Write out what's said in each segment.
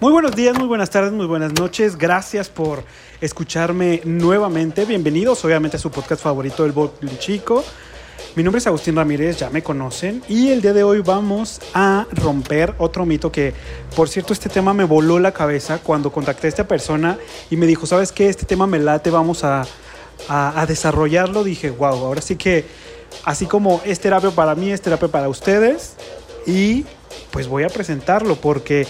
Muy buenos días, muy buenas tardes, muy buenas noches. Gracias por escucharme nuevamente. Bienvenidos, obviamente, a su podcast favorito, El Botling Chico. Mi nombre es Agustín Ramírez, ya me conocen. Y el día de hoy vamos a romper otro mito que, por cierto, este tema me voló la cabeza cuando contacté a esta persona y me dijo, ¿sabes qué? Este tema me late, vamos a, a, a desarrollarlo. Dije, wow, ahora sí que, así como es terapia para mí, es terapia para ustedes. Y pues voy a presentarlo porque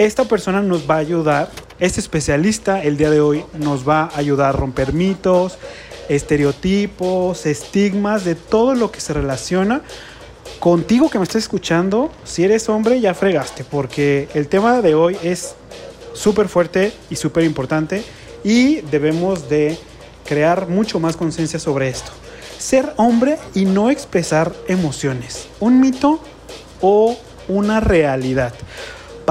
esta persona nos va a ayudar, este especialista el día de hoy nos va a ayudar a romper mitos, estereotipos, estigmas, de todo lo que se relaciona contigo que me estás escuchando. Si eres hombre, ya fregaste, porque el tema de hoy es súper fuerte y súper importante y debemos de crear mucho más conciencia sobre esto. Ser hombre y no expresar emociones. ¿Un mito o una realidad?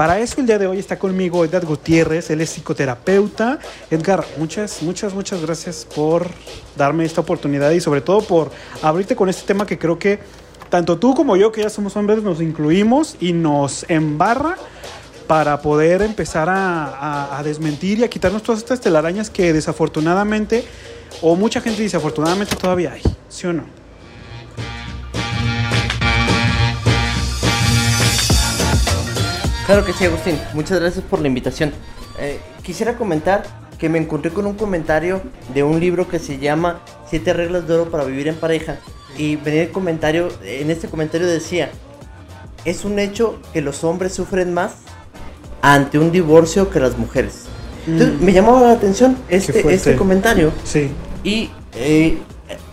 Para eso el día de hoy está conmigo Edgar Gutiérrez, él es psicoterapeuta. Edgar, muchas, muchas, muchas gracias por darme esta oportunidad y sobre todo por abrirte con este tema que creo que tanto tú como yo, que ya somos hombres, nos incluimos y nos embarra para poder empezar a, desmentir y a quitarnos todas estas telarañas que desafortunadamente, o mucha gente dice afortunadamente todavía hay, ¿sí o no? Claro que sí, Agustín. Muchas gracias por la invitación. Eh, quisiera comentar que me encontré con un comentario de un libro que se llama Siete reglas de oro para vivir en pareja. Y venía el comentario, en este comentario decía, es un hecho que los hombres sufren más ante un divorcio que las mujeres. Entonces, Mm. me llamaba la atención este, este comentario. Sí. Y eh,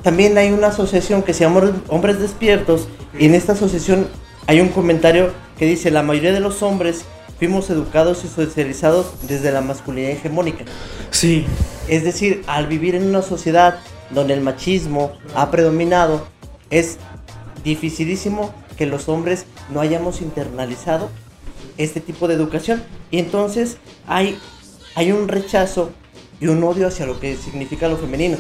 también hay una asociación que se llama Hombres Despiertos. Y en esta asociación hay un comentario que dice, la mayoría de los hombres fuimos educados y socializados desde la masculinidad hegemónica. Sí, Es decir, al vivir en una sociedad donde el machismo ha predominado, es dificilísimo que los hombres no hayamos internalizado este tipo de educación. Y entonces hay, hay un rechazo y un odio hacia lo que significa lo femenino.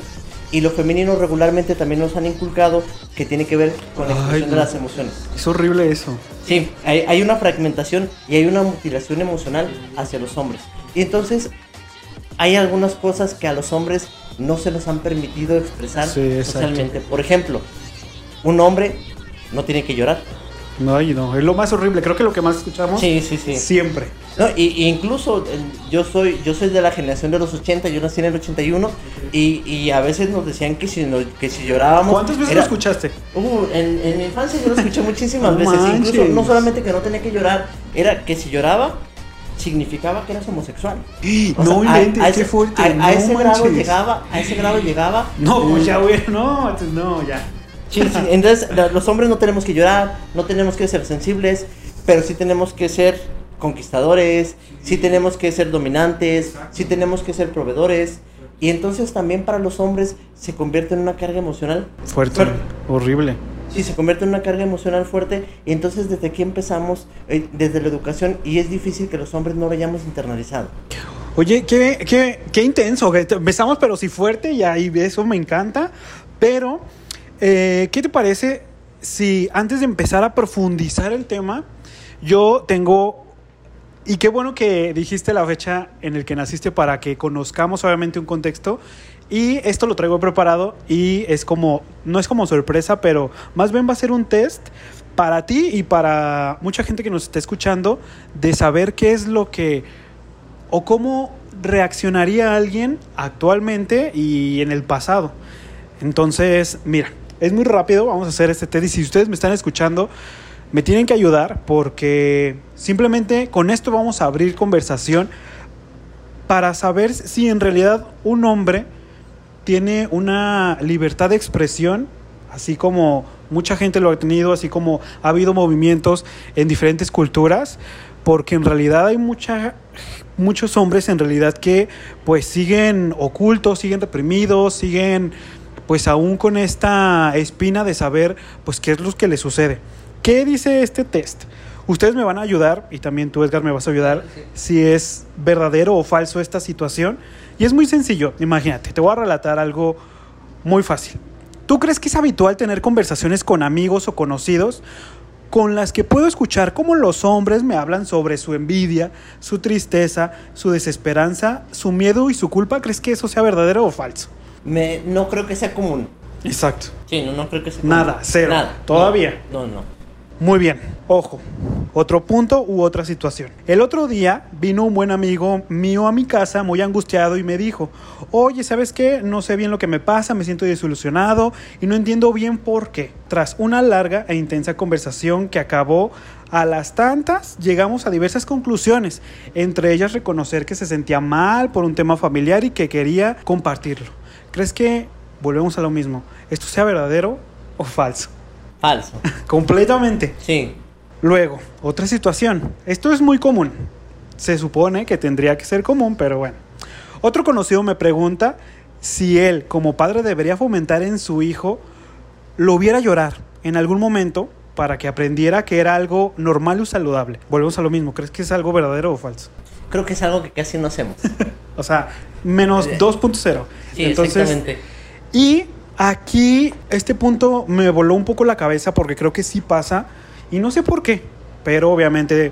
Y lo femenino regularmente también nos han inculcado que tiene que ver con la Ay, expresión de las emociones. es horrible eso. Sí, hay, hay una fragmentación y hay una mutilación emocional hacia los hombres. Y entonces hay algunas cosas que a los hombres no se nos han permitido expresar Sí, socialmente. Por ejemplo, un hombre no tiene que llorar. No, ay, no, es lo más horrible. Creo que lo que más escuchamos Sí, sí, sí. siempre. No, y, y incluso eh, yo soy yo soy de la generación de los 80, yo nací en el 81 y, y a veces nos decían que si, no- que si llorábamos... ¿Cuántas veces era- lo escuchaste? Uh, en, en mi infancia yo lo escuché muchísimas No veces. Incluso no solamente que no tenía que llorar, era que si lloraba significaba que eras homosexual. O no sea, a- inventes, a qué ese- fuerte. A, a no ese grado llegaba, a ese grado llegaba. No, pues ya, güey, no, no, ya. Sí, sí, Entonces, los hombres no tenemos que llorar, no tenemos que ser sensibles, pero sí tenemos que ser conquistadores, sí tenemos que ser dominantes, sí tenemos que ser proveedores. Y entonces también para los hombres se convierte en una carga emocional Fuerte, Fuerte. horrible. Sí, se convierte en una carga emocional fuerte y entonces desde aquí empezamos, eh, desde la educación, y es difícil que los hombres no lo hayamos internalizado. Oye, qué, qué, qué intenso. Empezamos, pero sí fuerte, y ahí eso me encanta. Pero, eh, ¿qué te parece si antes de empezar a profundizar el tema, yo tengo. Y qué bueno que dijiste la fecha en el que naciste para que conozcamos obviamente un contexto. Y esto lo traigo preparado y es como, no es como sorpresa, pero más bien va a ser un test para ti y para mucha gente que nos esté escuchando de saber qué es lo que o cómo reaccionaría alguien actualmente y en el pasado. Entonces, mira, es muy rápido, vamos a hacer este test y si ustedes me están escuchando, me tienen que ayudar porque simplemente con esto vamos a abrir conversación para saber si en realidad un hombre tiene una libertad de expresión, así como mucha gente lo ha tenido, así como ha habido movimientos en diferentes culturas, porque en realidad hay mucha, muchos hombres en realidad que pues siguen ocultos, siguen reprimidos, siguen pues aún con esta espina de saber pues qué es lo que les sucede. ¿Qué dice este test? Ustedes me van a ayudar y también tú Edgar me vas a ayudar si es verdadero o falso esta situación. Y es muy sencillo, imagínate, te voy a relatar algo muy fácil. ¿Tú crees que es habitual tener conversaciones con amigos o conocidos con las que puedo escuchar cómo los hombres me hablan sobre su envidia, su tristeza, su desesperanza, su miedo y su culpa, ¿crees que eso sea verdadero o falso? Me, no creo que sea común. Exacto. Sí, no, no creo que sea común. Nada, cero. Nada. Todavía. No, no. no. Muy bien, ojo, otro punto u otra situación. El otro día vino un buen amigo mío a mi casa muy angustiado y me dijo, oye, ¿sabes qué? No sé bien lo que me pasa, me siento desilusionado y no entiendo bien por qué. Tras una larga e intensa conversación que acabó a las tantas, llegamos a diversas conclusiones, entre ellas reconocer que se sentía mal por un tema familiar y que quería compartirlo. ¿Crees que, volvemos a lo mismo, esto sea verdadero o falso? Falso. Completamente. Sí. Luego, otra situación. Esto es muy común. Se supone que tendría que ser común, pero bueno. Otro conocido me pregunta si él, como padre, debería fomentar en su hijo lo viera llorar en algún momento para que aprendiera que era algo normal y saludable. Volvemos a lo mismo. ¿Crees que es algo verdadero o falso? Creo que es algo que casi no hacemos. O sea, menos 2.0. Eh, Sí, exactamente. Y aquí este punto me voló un poco la cabeza porque creo que sí pasa y no sé por qué, pero obviamente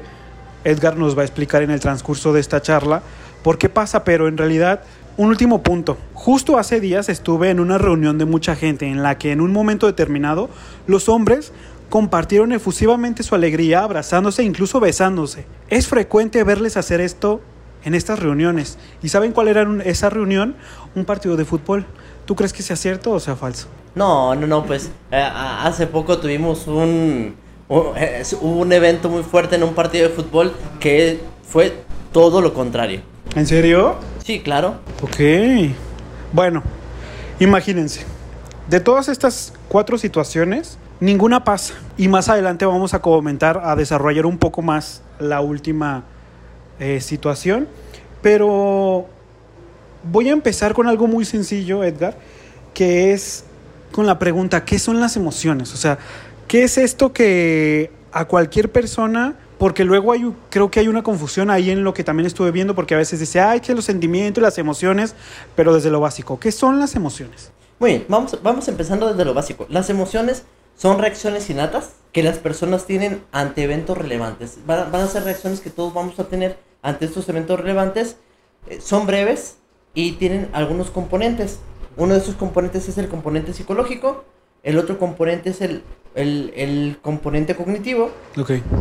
Edgar nos va a explicar en el transcurso de esta charla por qué pasa, pero en realidad un último punto. Justo hace días estuve en una reunión de mucha gente en la que en un momento determinado los hombres compartieron efusivamente su alegría, abrazándose e incluso besándose. Es frecuente verles hacer esto en estas reuniones. ¿Y saben cuál era esa reunión? Un partido de fútbol. ¿Tú crees que sea cierto o sea falso? No, no, no, pues eh, hace poco tuvimos un, un, eh, un evento muy fuerte en un partido de fútbol que fue todo lo contrario. ¿En serio? Sí, claro. Ok. Bueno, imagínense. De todas estas cuatro situaciones, ninguna pasa. Y más adelante vamos a comentar, a desarrollar un poco más la última eh, situación. Pero voy a empezar con algo muy sencillo, Edgar, que es con la pregunta, ¿qué son las emociones? O sea, ¿qué es esto que a cualquier persona, porque luego hay, creo que hay una confusión ahí en lo que también estuve viendo, porque a veces dice, ay, que los sentimientos y las emociones, pero desde lo básico, ¿qué son las emociones? Muy bien, vamos, vamos empezando desde lo básico. Las emociones son reacciones innatas que las personas tienen ante eventos relevantes. Van, a- van a ser reacciones que todos vamos a tener ante estos eventos relevantes. Eh, son breves y tienen algunos componentes. Uno de esos componentes es el componente psicológico, el otro componente es el, el, el componente cognitivo.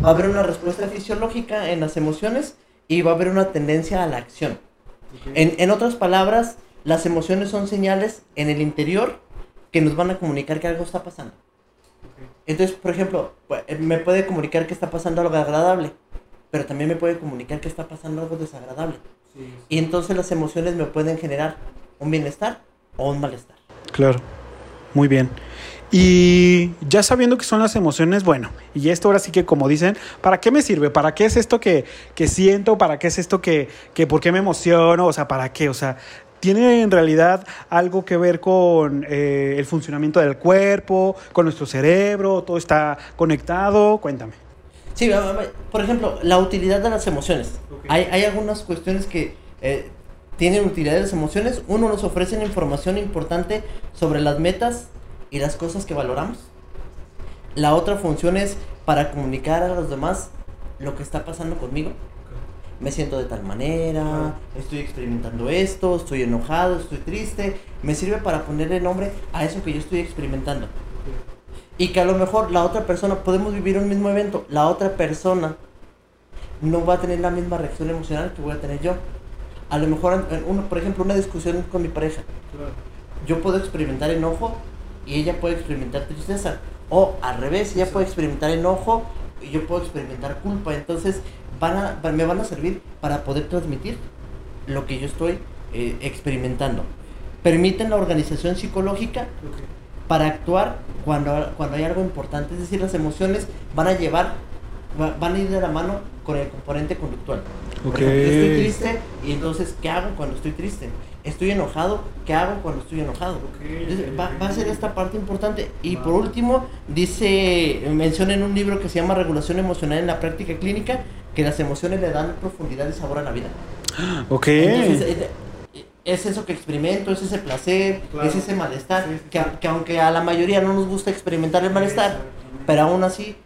Va a haber una respuesta fisiológica en las emociones y va a haber una tendencia a la acción. En, en otras palabras, las emociones son señales en el interior que nos van a comunicar que algo está pasando. Entonces, por ejemplo, pu- eh, me puede comunicar que está pasando algo agradable, pero también me puede comunicar que está pasando algo desagradable. Y entonces las emociones me pueden generar un bienestar o un malestar. Claro, muy bien. Y ya sabiendo que son las emociones, bueno, y esto ahora sí que como dicen, ¿para qué me sirve? ¿Para qué es esto que, que siento? ¿Para qué es esto que, que, por qué me emociono? O sea, ¿para qué? O sea, ¿tiene en realidad algo que ver con eh, el funcionamiento del cuerpo, con nuestro cerebro? ¿Todo está conectado? Cuéntame. Sí, por ejemplo, la utilidad de las emociones. Ok. Hay, hay algunas cuestiones que eh, tienen utilidad de las emociones. Uno, nos ofrecen información importante sobre las metas y las cosas que valoramos. La otra función es para comunicar a los demás lo que está pasando conmigo. Me siento de tal manera, estoy experimentando esto, estoy enojado, estoy triste. Me sirve para ponerle nombre a eso que yo estoy experimentando. Y que a lo mejor la otra persona, podemos vivir un mismo evento, la otra persona no va a tener la misma reacción emocional que voy a tener yo. A lo mejor, uno, por ejemplo, una discusión con mi pareja, yo puedo experimentar enojo y ella puede experimentar tristeza. O al revés, ella puede experimentar enojo y yo puedo experimentar culpa. Entonces, van a, me van a servir para poder transmitir lo que yo estoy eh, experimentando. Permiten la organización psicológica para actuar cuando, cuando hay algo importante. Es decir, las emociones van a llevar, va- van a ir de la mano con el componente conductual. Por Ok. ejemplo, yo estoy triste y entonces, ¿qué hago cuando estoy triste? Estoy enojado, ¿qué hago cuando estoy enojado? Entonces, va, va a ser esta parte importante. Y por último, dice, menciona en un libro que se llama Regulación Emocional en la Práctica Clínica, que las emociones le dan profundidad y sabor a la vida. Ok. Entonces, es eso que experimento, es ese placer, Claro. es ese malestar, Sí, sí, que, sí. que aunque a la mayoría no nos gusta experimentar el malestar, pero aún así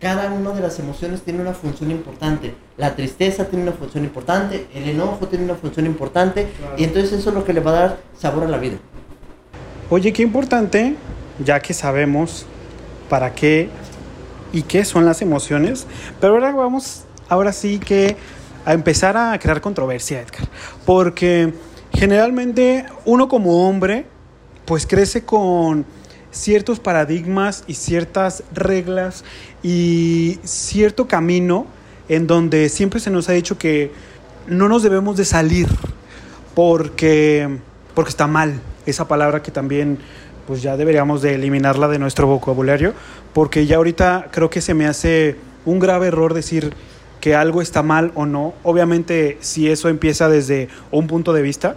cada una de las emociones tiene una función importante. La tristeza tiene una función importante, el enojo tiene una función importante, y entonces eso es lo que le va a dar sabor a la vida. Oye, qué importante, ya que sabemos para qué y qué son las emociones, pero ahora vamos, ahora sí que a empezar a crear controversia, Edgar, porque generalmente uno como hombre, pues crece con ciertos paradigmas y ciertas reglas y cierto camino en donde siempre se nos ha dicho que no nos debemos de salir porque, porque está mal. Esa palabra que también pues ya deberíamos de eliminarla de nuestro vocabulario porque ya ahorita creo que se me hace un grave error decir que algo está mal o no. Obviamente si eso empieza desde un punto de vista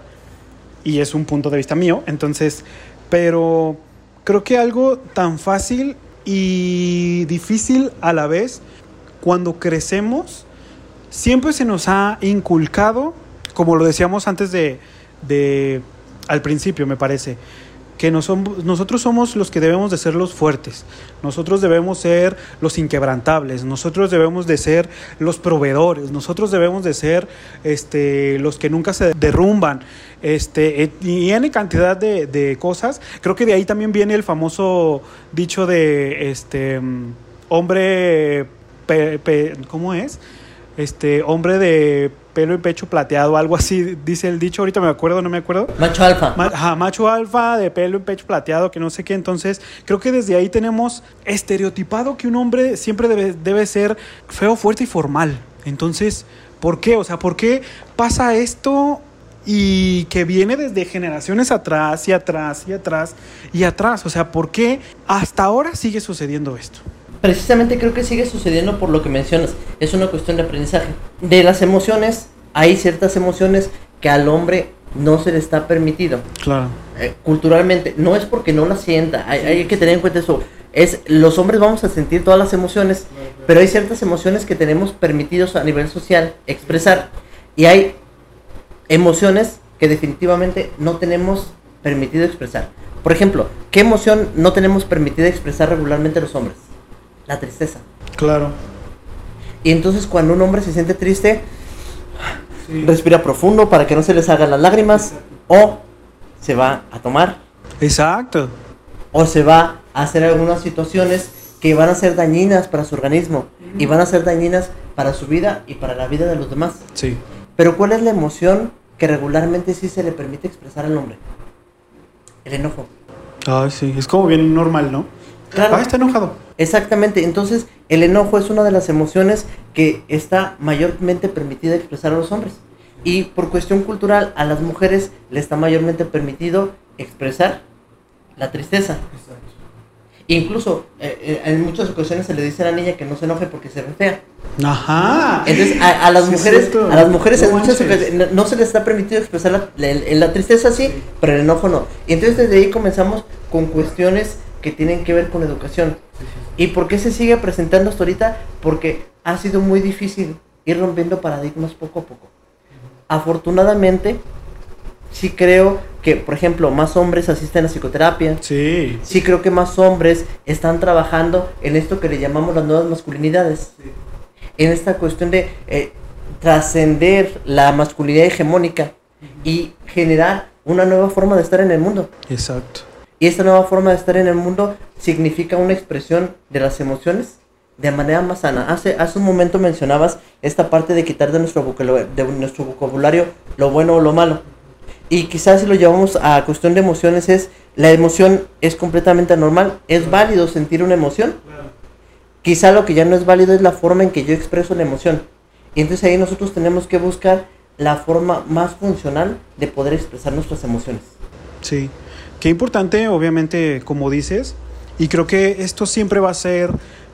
y es un punto de vista mío, entonces, pero creo que algo tan fácil y difícil a la vez, cuando crecemos, siempre se nos ha inculcado, como lo decíamos antes de, de al principio, me parece, que nosotros somos los que debemos de ser los fuertes, nosotros debemos ser los inquebrantables, nosotros debemos de ser los proveedores, nosotros debemos de ser este, los que nunca se derrumban, este, y N cantidad de, de cosas. Creo que de ahí también viene el famoso dicho de este hombre, ¿cómo es? Este hombre de pelo y pecho plateado, algo así dice el dicho, ahorita me acuerdo, no me acuerdo. Macho alfa. macho alfa de pelo y pecho plateado, que no sé qué, entonces creo que desde ahí tenemos estereotipado que un hombre siempre debe, debe ser feo, fuerte y formal. Entonces, ¿por qué? O sea, ¿por qué pasa esto y que viene desde generaciones atrás y atrás y atrás y atrás? O sea, ¿por qué hasta ahora sigue sucediendo esto? Precisamente creo que sigue sucediendo por lo que mencionas. Es una cuestión de aprendizaje. De las emociones, hay ciertas emociones que al hombre no se le está permitido. Claro. Eh, culturalmente, no es porque no las sienta, hay, que tener en cuenta eso. Es, los hombres vamos a sentir todas las emociones, pero hay ciertas emociones que tenemos permitidos a nivel social expresar. Y hay emociones que definitivamente no tenemos permitido expresar. Por ejemplo, ¿qué emoción no tenemos permitido expresar regularmente los hombres? La tristeza. Claro. Y entonces cuando un hombre se siente triste, respira profundo para que no se le salgan las lágrimas o se va a tomar. Exacto. O se va a hacer algunas situaciones que van a ser dañinas para su organismo y van a ser dañinas para su vida y para la vida de los demás. Sí. Pero ¿cuál es la emoción que regularmente sí se le permite expresar al hombre? El enojo. Ah, sí, es como bien normal, ¿no? Claro. Ah, está enojado. Exactamente, entonces el enojo es una de las emociones que está mayormente permitida expresar a los hombres. Y por cuestión cultural, a las mujeres le está mayormente permitido expresar la tristeza. Incluso eh, eh, en muchas ocasiones se le dice a la niña que no se enoje porque se ve fea. Ajá. Entonces a, las mujeres, a las mujeres en muchas ocasiones no se les está permitido expresar la, la tristeza sí, pero el enojo no. Y entonces desde ahí comenzamos con cuestiones que tienen que ver con educación. ¿Y por qué se sigue presentando hasta ahorita? Porque ha sido muy difícil ir rompiendo paradigmas poco a poco. Afortunadamente, sí creo que, por ejemplo, más hombres asisten a psicoterapia. Sí. Sí creo que más hombres están trabajando en esto que le llamamos las nuevas masculinidades. En esta cuestión de eh, trascender la masculinidad hegemónica y generar una nueva forma de estar en el mundo. Exacto. Y esta nueva forma de estar en el mundo significa una expresión de las emociones de manera más sana. Hace, hace un momento mencionabas esta parte de quitar de nuestro, vocabulario, lo bueno o lo malo. Y quizás si lo llevamos a cuestión de emociones es, la emoción es completamente normal, es válido sentir una emoción. Quizá lo que ya no es válido es la forma en que yo expreso la emoción. Y entonces ahí nosotros tenemos que buscar la forma más funcional de poder expresar nuestras emociones. Sí. Qué importante, obviamente, como dices, y creo que esto siempre va a ser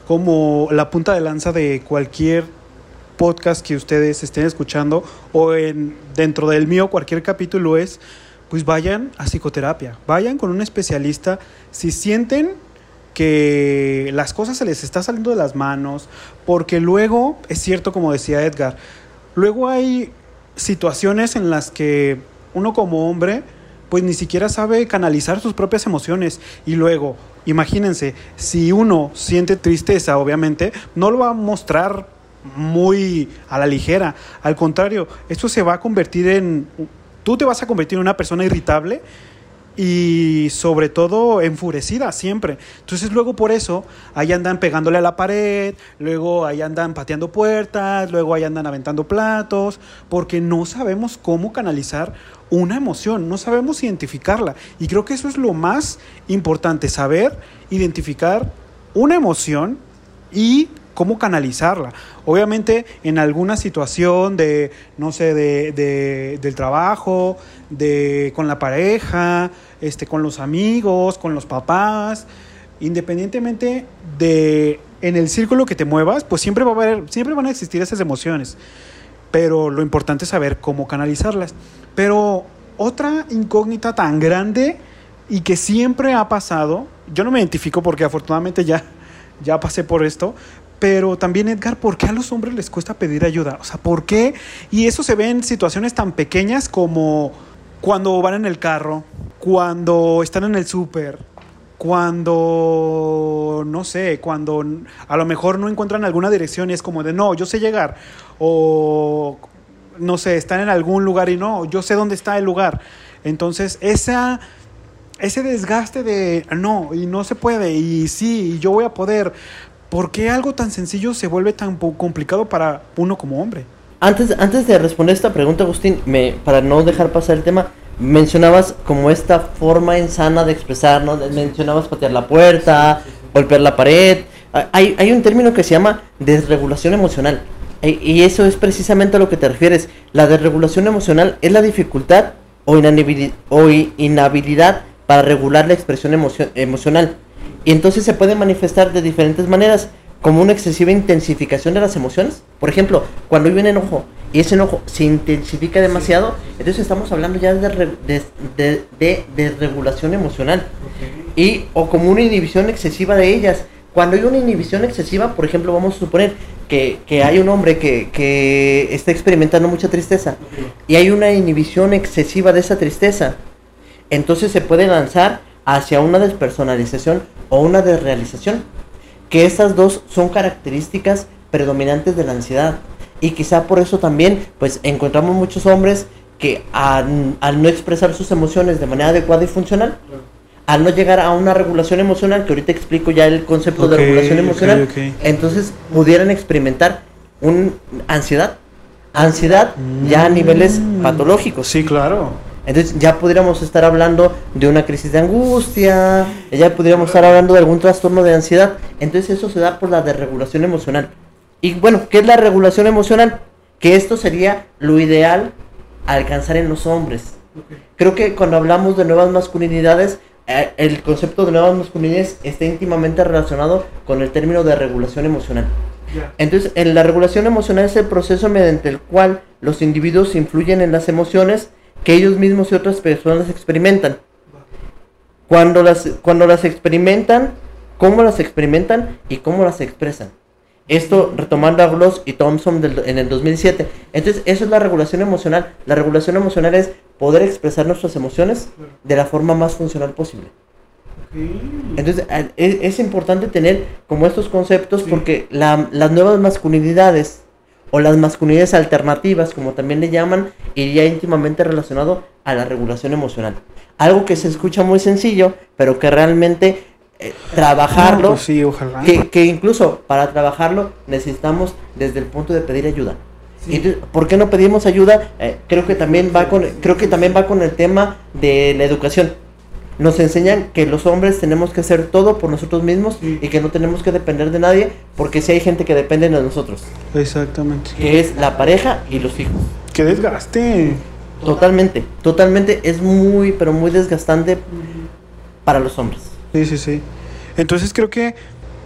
como la punta de lanza de cualquier podcast que ustedes estén escuchando o en dentro del mío cualquier capítulo es pues vayan a psicoterapia, vayan con un especialista. Si sienten que las cosas se les está saliendo de las manos, porque luego, es cierto como decía Edgar, luego hay situaciones en las que uno como hombre pues ni siquiera sabe canalizar sus propias emociones. Y luego, imagínense, si uno siente tristeza, obviamente, no lo va a mostrar muy a la ligera. Al contrario, esto se va a convertir en... Tú te vas a convertir en una persona irritable y sobre todo enfurecida siempre. Entonces luego por eso ahí andan pegándole a la pared, luego ahí andan pateando puertas, luego ahí andan aventando platos, porque no sabemos cómo canalizar una emoción, no sabemos identificarla. Y creo que eso es lo más importante, saber identificar una emoción y cómo canalizarla. Obviamente en alguna situación de, no sé, de, del trabajo, de, con la pareja, este, con los amigos, con los papás, independientemente de en el círculo que te muevas, pues siempre, va a haber, siempre van a existir esas emociones. Pero lo importante es saber cómo canalizarlas. Pero otra incógnita tan grande y que siempre ha pasado, yo no me identifico porque afortunadamente ya, ya pasé por esto, pero también, Edgar, ¿por qué a los hombres les cuesta pedir ayuda? O sea, ¿por qué? Y eso se ve en situaciones tan pequeñas como cuando van en el carro, cuando están en el súper, cuando, no sé, cuando a lo mejor no encuentran alguna dirección y es como de, no, yo sé llegar. O, no sé, están en algún lugar y no, yo sé dónde está el lugar. Entonces, esa, ese desgaste de, no, y no se puede, y sí, yo voy a poder ¿Por qué algo tan sencillo se vuelve tan complicado para uno como hombre? Antes, antes de responder esta pregunta, Agustín, me, para no dejar pasar el tema, mencionabas como esta forma insana de expresar, ¿no? Mencionabas patear la puerta, golpear la pared. Hay, hay un término que se llama desregulación emocional. Y eso es precisamente a lo que te refieres. La desregulación emocional es la dificultad o inhabilidad, o inhabilidad para regular la expresión emocional. Y entonces se puede manifestar de diferentes maneras, como una excesiva intensificación de las emociones. Por ejemplo, cuando hay un enojo y ese enojo se intensifica demasiado, entonces estamos hablando ya de, de, de, regulación emocional. Y, o como una inhibición excesiva de ellas. Cuando hay una inhibición excesiva, por ejemplo, vamos a suponer que, que hay un hombre que, que, está experimentando mucha tristeza y hay una inhibición excesiva de esa tristeza, entonces se puede lanzar hacia una despersonalización o una desrealización, que estas dos son características predominantes de la ansiedad. Y quizá por eso también, pues encontramos muchos hombres que al, no expresar sus emociones de manera adecuada y funcional, al no llegar a una regulación emocional, que ahorita explico ya el concepto de regulación emocional, entonces pudieran experimentar un ansiedad, ansiedad ya a niveles mm. patológicos. Sí, claro. Entonces ya podríamos estar hablando de una crisis de angustia, ya podríamos estar hablando de algún trastorno de ansiedad. Entonces eso se da por la desregulación emocional. Y bueno, ¿qué es la regulación emocional? Que esto sería lo ideal alcanzar en los hombres. Creo que cuando hablamos de nuevas masculinidades, el concepto de nuevas masculinidades está íntimamente relacionado con el término de regulación emocional. Entonces, en la regulación emocional es el proceso mediante el cual los individuos influyen en las emociones que ellos mismos y otras personas experimentan. Cuando las, cuando las experimentan, cómo las experimentan y cómo las expresan. Esto retomando a Gloss y Thompson en el 2007. Entonces, eso es la regulación emocional. La regulación emocional es poder expresar nuestras emociones de la forma más funcional posible. Entonces, es, importante tener como estos conceptos porque las nuevas masculinidades o las masculinidades alternativas, como también le llaman, iría íntimamente relacionado a la regulación emocional. Algo que se escucha muy sencillo, pero que realmente eh, trabajarlo, pues sí, ojalá. Que, incluso para trabajarlo necesitamos desde el punto de pedir ayuda. ¿Por qué no pedimos ayuda? Eh, creo que también va con, creo que también va con el tema de la educación nos enseñan que los hombres tenemos que hacer todo por nosotros mismos y que no tenemos que depender de nadie porque si hay gente que depende de nosotros. Exactamente. Que es la pareja y los hijos. ¡Qué desgaste! Totalmente, totalmente. Es muy, pero muy desgastante para los hombres. Sí, sí, sí. Entonces creo que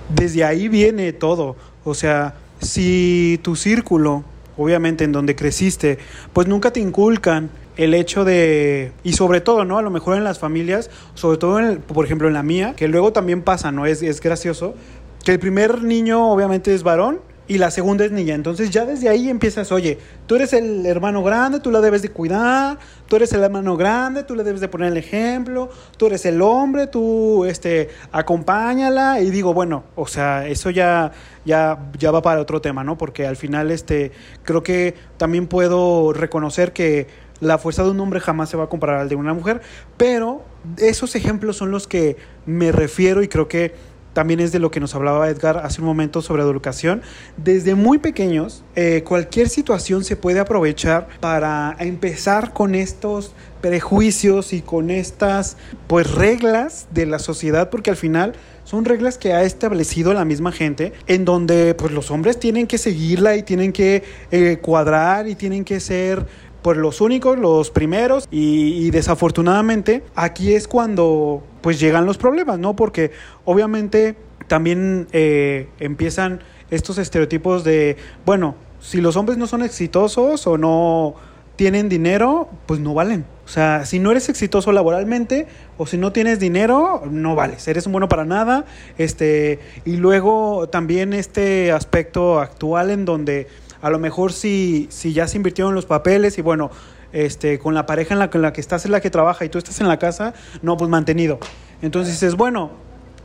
desde ahí viene todo. O sea, si tu círculo, obviamente en donde creciste, pues nunca te inculcan el hecho de, y sobre todo, ¿no? A lo mejor en las familias, sobre todo, en por ejemplo, en la mía, que luego también pasa, ¿no? Es, es gracioso, que el primer niño obviamente es varón y la segunda es niña. Entonces ya desde ahí empiezas, oye, tú eres el hermano grande, tú la debes de cuidar, tú eres el hermano grande, tú le debes de poner el ejemplo, tú eres el hombre, tú este acompáñala y digo, bueno, o sea, eso ya ya ya va para otro tema, ¿no? Porque al final este creo que también puedo reconocer que la fuerza de un hombre jamás se va a comparar al de una mujer, pero esos ejemplos son los que me refiero y creo que también es de lo que nos hablaba Edgar hace un momento sobre educación. Desde muy pequeños, eh, cualquier situación se puede aprovechar para empezar con estos prejuicios y con estas pues reglas de la sociedad, porque al final son reglas que ha establecido la misma gente, en donde pues los hombres tienen que seguirla y tienen que eh, cuadrar y tienen que ser pues los únicos, los primeros y, y, desafortunadamente aquí es cuando pues llegan los problemas, ¿no? Porque obviamente también eh, empiezan estos estereotipos de, bueno, si los hombres no son exitosos o no tienen dinero, pues no valen. O sea, si no eres exitoso laboralmente o si no tienes dinero, no vales. Eres un bueno para nada. Este, y luego también este aspecto actual en donde a lo mejor si, si ya se invirtieron los papeles y bueno, este, con la pareja en la, en la que estás es la que trabaja y tú estás en la casa, no, pues mantenido. Entonces dices, bueno,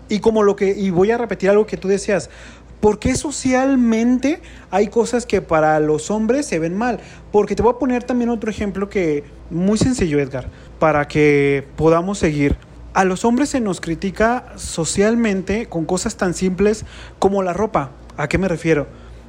y como lo que, y voy a repetir algo que tú decías, ¿por qué socialmente hay cosas que para los hombres se ven mal? Porque te voy a poner también otro ejemplo que, muy sencillo Edgar, para que podamos seguir. A los hombres se nos critica socialmente con cosas tan simples como la ropa. ¿A qué me refiero?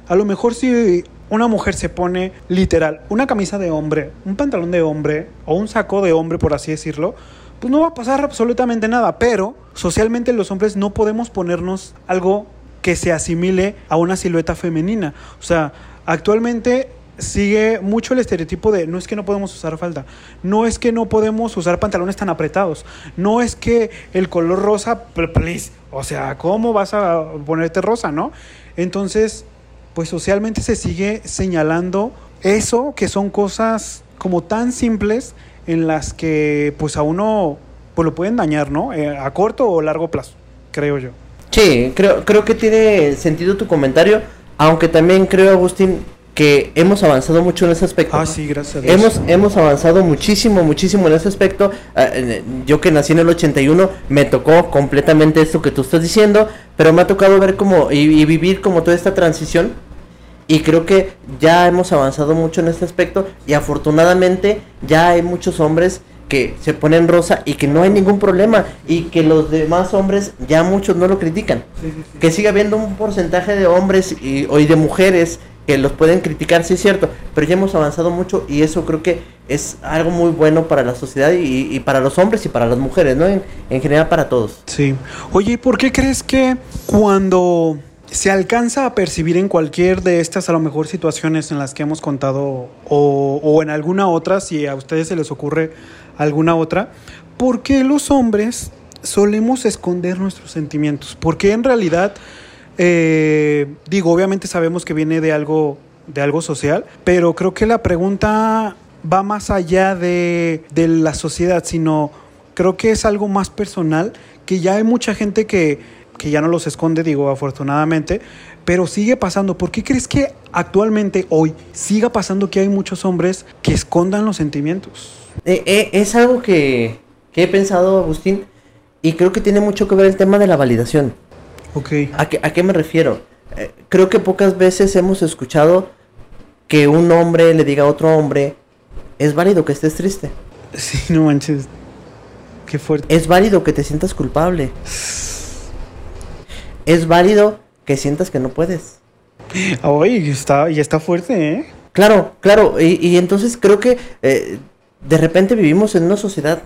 A lo mejor si una mujer se pone literal una camisa de hombre, un pantalón de hombre o un saco de hombre, por así decirlo, pues no va a pasar absolutamente nada. Pero socialmente los hombres no podemos ponernos algo que se asimile a una silueta femenina. O sea, actualmente sigue mucho el estereotipo de no es que no podemos usar falda, no es que no podemos usar pantalones tan apretados, no es que el color rosa, please, o sea, ¿cómo vas a ponerte rosa, no? Entonces, pues socialmente se sigue señalando eso, que son cosas como tan simples en las que pues a uno pues lo pueden dañar, ¿no? Eh, a corto o largo plazo, creo yo. Sí, creo, creo que tiene sentido tu comentario, aunque también creo, Agustín, que hemos avanzado mucho en ese aspecto. Ah, sí, gracias a Dios. Hemos, hemos avanzado muchísimo, muchísimo en ese aspecto. Eh, yo que nací en el 81, me tocó completamente esto que tú estás diciendo, pero me ha tocado ver como y, y vivir como toda esta transición y creo que ya hemos avanzado mucho en este aspecto y afortunadamente ya hay muchos hombres que se ponen rosa y que no hay ningún problema y que los demás hombres ya muchos no lo critican. Sí, sí, sí. Que siga habiendo un porcentaje de hombres y, y de mujeres que los pueden criticar, sí es cierto, pero ya hemos avanzado mucho y eso creo que es algo muy bueno para la sociedad y, y para los hombres y para las mujeres, ¿no? En, en general para todos. Sí. Oye, ¿y por qué crees que cuando se alcanza a percibir en cualquier de estas a lo mejor situaciones en las que hemos contado o, o, en alguna otra, si a ustedes se les ocurre alguna otra, ¿por qué los hombres solemos esconder nuestros sentimientos? Porque en realidad, eh, digo, obviamente sabemos que viene de algo, de algo social, pero creo que la pregunta va más allá de, de la sociedad, sino creo que es algo más personal, que ya hay mucha gente que que ya no los esconde, digo, afortunadamente, pero sigue pasando. ¿Por qué crees que actualmente, hoy, siga pasando que hay muchos hombres que escondan los sentimientos? Eh, eh, es algo que, que, he pensado, Agustín, y creo que tiene mucho que ver el tema de la validación. Ok. ¿A qué, a qué me refiero? Eh, creo que pocas veces hemos escuchado que un hombre le diga a otro hombre, es válido que estés triste. Sí, no manches. Qué fuerte. Es válido que te sientas culpable es válido que sientas que no puedes. Oye, está, y está fuerte, ¿eh? Claro, claro, y, y entonces creo que eh, de repente vivimos en una sociedad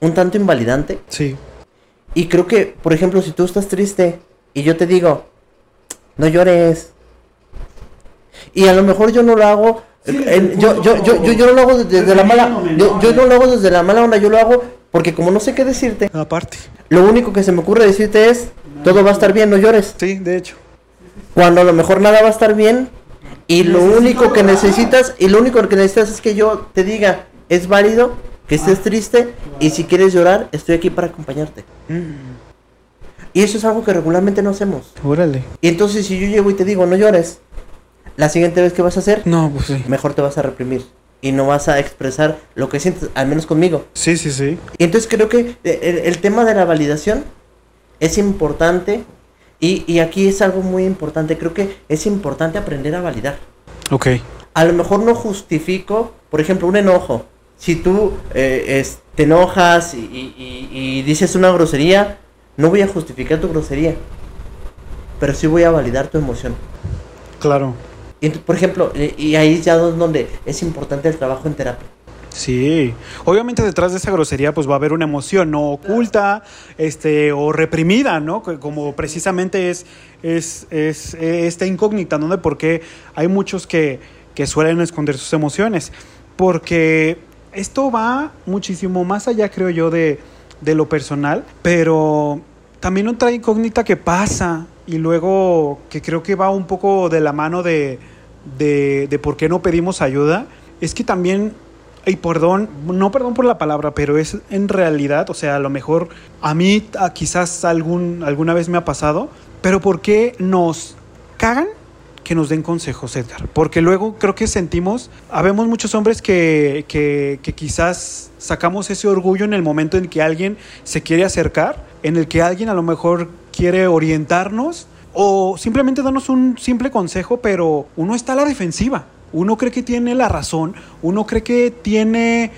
un tanto invalidante. Sí. Y creo que, por ejemplo, si tú estás triste y yo te digo, no llores. Y a lo mejor yo no lo hago, sí, eh, yo, yo, yo, yo, yo, no lo hago desde, desde la mala, yo, yo no lo hago desde la mala onda, yo lo hago porque como no sé qué decirte. Aparte. Lo único que se me ocurre decirte es, todo va a estar bien, no llores. Sí, de hecho. Cuando a lo mejor nada va a estar bien y lo único que necesitas y lo único que necesitas es que yo te diga, es válido que estés triste y si quieres llorar, estoy aquí para acompañarte. Mm. Y eso es algo que regularmente no hacemos. Órale. Y entonces si yo llego y te digo, no llores, La siguiente vez que vas a hacer, No, pues sí. mejor te vas a reprimir. Y no vas a expresar lo que sientes, al menos conmigo. Sí, sí, sí. Y entonces creo que eh, el, el tema de la validación es importante. Y, y aquí es algo muy importante. Creo que es importante aprender a validar. Ok. A lo mejor no justifico, por ejemplo, un enojo. Si tú eh, es- te enojas y, y- dices una grosería, no voy a justificar tu grosería. Pero sí voy a validar tu emoción. Claro. Y, por ejemplo, eh, y ahí es ya donde es importante el trabajo en terapia. Sí, obviamente detrás de esa grosería pues va a haber una emoción no oculta, este o reprimida, ¿no? Como precisamente es es, es eh, esta incógnita, ¿no? De por qué hay muchos que, que suelen esconder sus emociones, porque esto va muchísimo más allá, creo yo, de, de lo personal, pero también otra incógnita que pasa y luego que creo que va un poco de la mano de, de, de por qué no pedimos ayuda, es que también y perdón, no perdón por la palabra, pero es en realidad, o sea, a lo mejor a mí quizás algún, alguna vez me ha pasado, pero ¿por qué nos cagan que nos den consejos, Edgar? Porque luego creo que sentimos, habemos muchos hombres que, que, que quizás sacamos ese orgullo en el momento en que alguien se quiere acercar, en el que alguien a lo mejor quiere orientarnos o simplemente darnos un simple consejo, pero uno está a la defensiva. Uno cree que tiene la razón, uno cree que tiene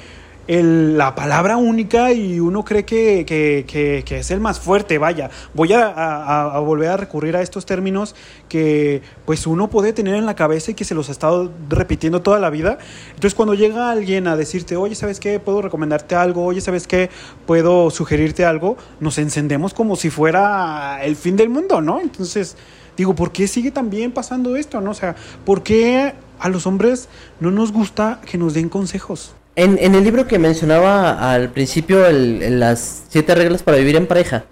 la palabra única y uno cree que, que- que- es el más fuerte. Vaya, voy a volver a recurrir a estos términos que pues uno puede tener en la cabeza y que se los ha estado repitiendo toda la vida. Entonces cuando llega alguien a decirte, oye, ¿sabes qué? ¿Puedo recomendarte algo? Oye, ¿sabes qué? ¿Puedo sugerirte algo? Nos encendemos como si fuera el fin del mundo, ¿no? Entonces... Digo, ¿por qué sigue también pasando esto? ¿no? O sea, ¿por qué a los hombres no nos gusta que nos den consejos? En, el libro que mencionaba al principio, las siete reglas para vivir en pareja,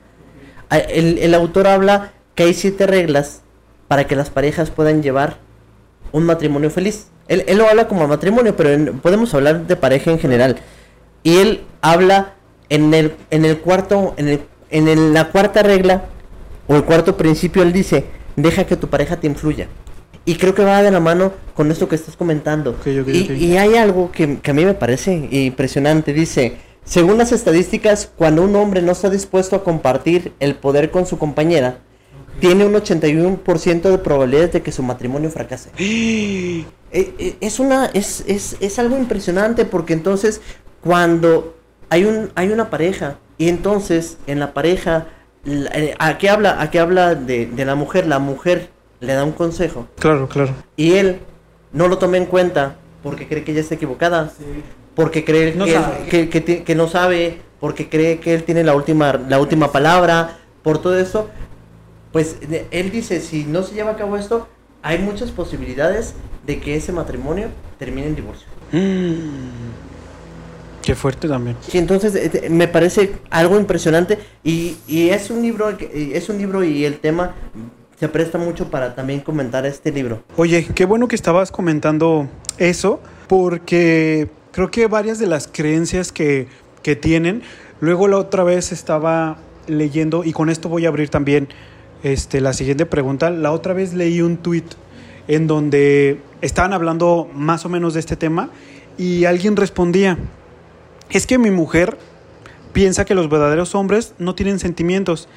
el, autor habla que hay siete reglas para que las parejas puedan llevar un matrimonio feliz. Él, lo habla como matrimonio, pero en- podemos hablar de pareja en general. Y él habla en el, cuarto, en, la cuarta regla, o el cuarto principio, él dice, deja que tu pareja te influya. Y creo que va de la mano con esto que estás comentando. Y, hay algo que, que a mí me parece impresionante. Dice, según las estadísticas, cuando un hombre no está dispuesto a compartir el poder con su compañera, tiene un 81% de probabilidades de que su matrimonio fracase. Eh, eh, es una es, es, es algo impresionante porque entonces cuando hay un hay una pareja y entonces en la pareja eh, ¿a qué habla a qué habla de, de la mujer la mujer le da un consejo Claro, claro. y él no lo toma en cuenta porque cree que ella está equivocada porque cree No que, él- que, que no sabe porque cree que él tiene la última la última palabra por todo eso pues él dice si no se lleva a cabo esto hay muchas posibilidades de que ese matrimonio termine en divorcio Mm. Qué fuerte también. Sí, entonces eh, me parece algo impresionante y, y es un libro es un libro y el tema se presta mucho para también comentar este libro Oye, qué bueno que estabas comentando eso, porque creo que varias de las creencias que, que tienen, luego la otra vez estaba leyendo, y con esto voy a abrir también este, la siguiente pregunta, la otra vez leí un tweet en donde estaban hablando más o menos de este tema y alguien respondía, es que mi mujer piensa que los verdaderos hombres no tienen sentimientos.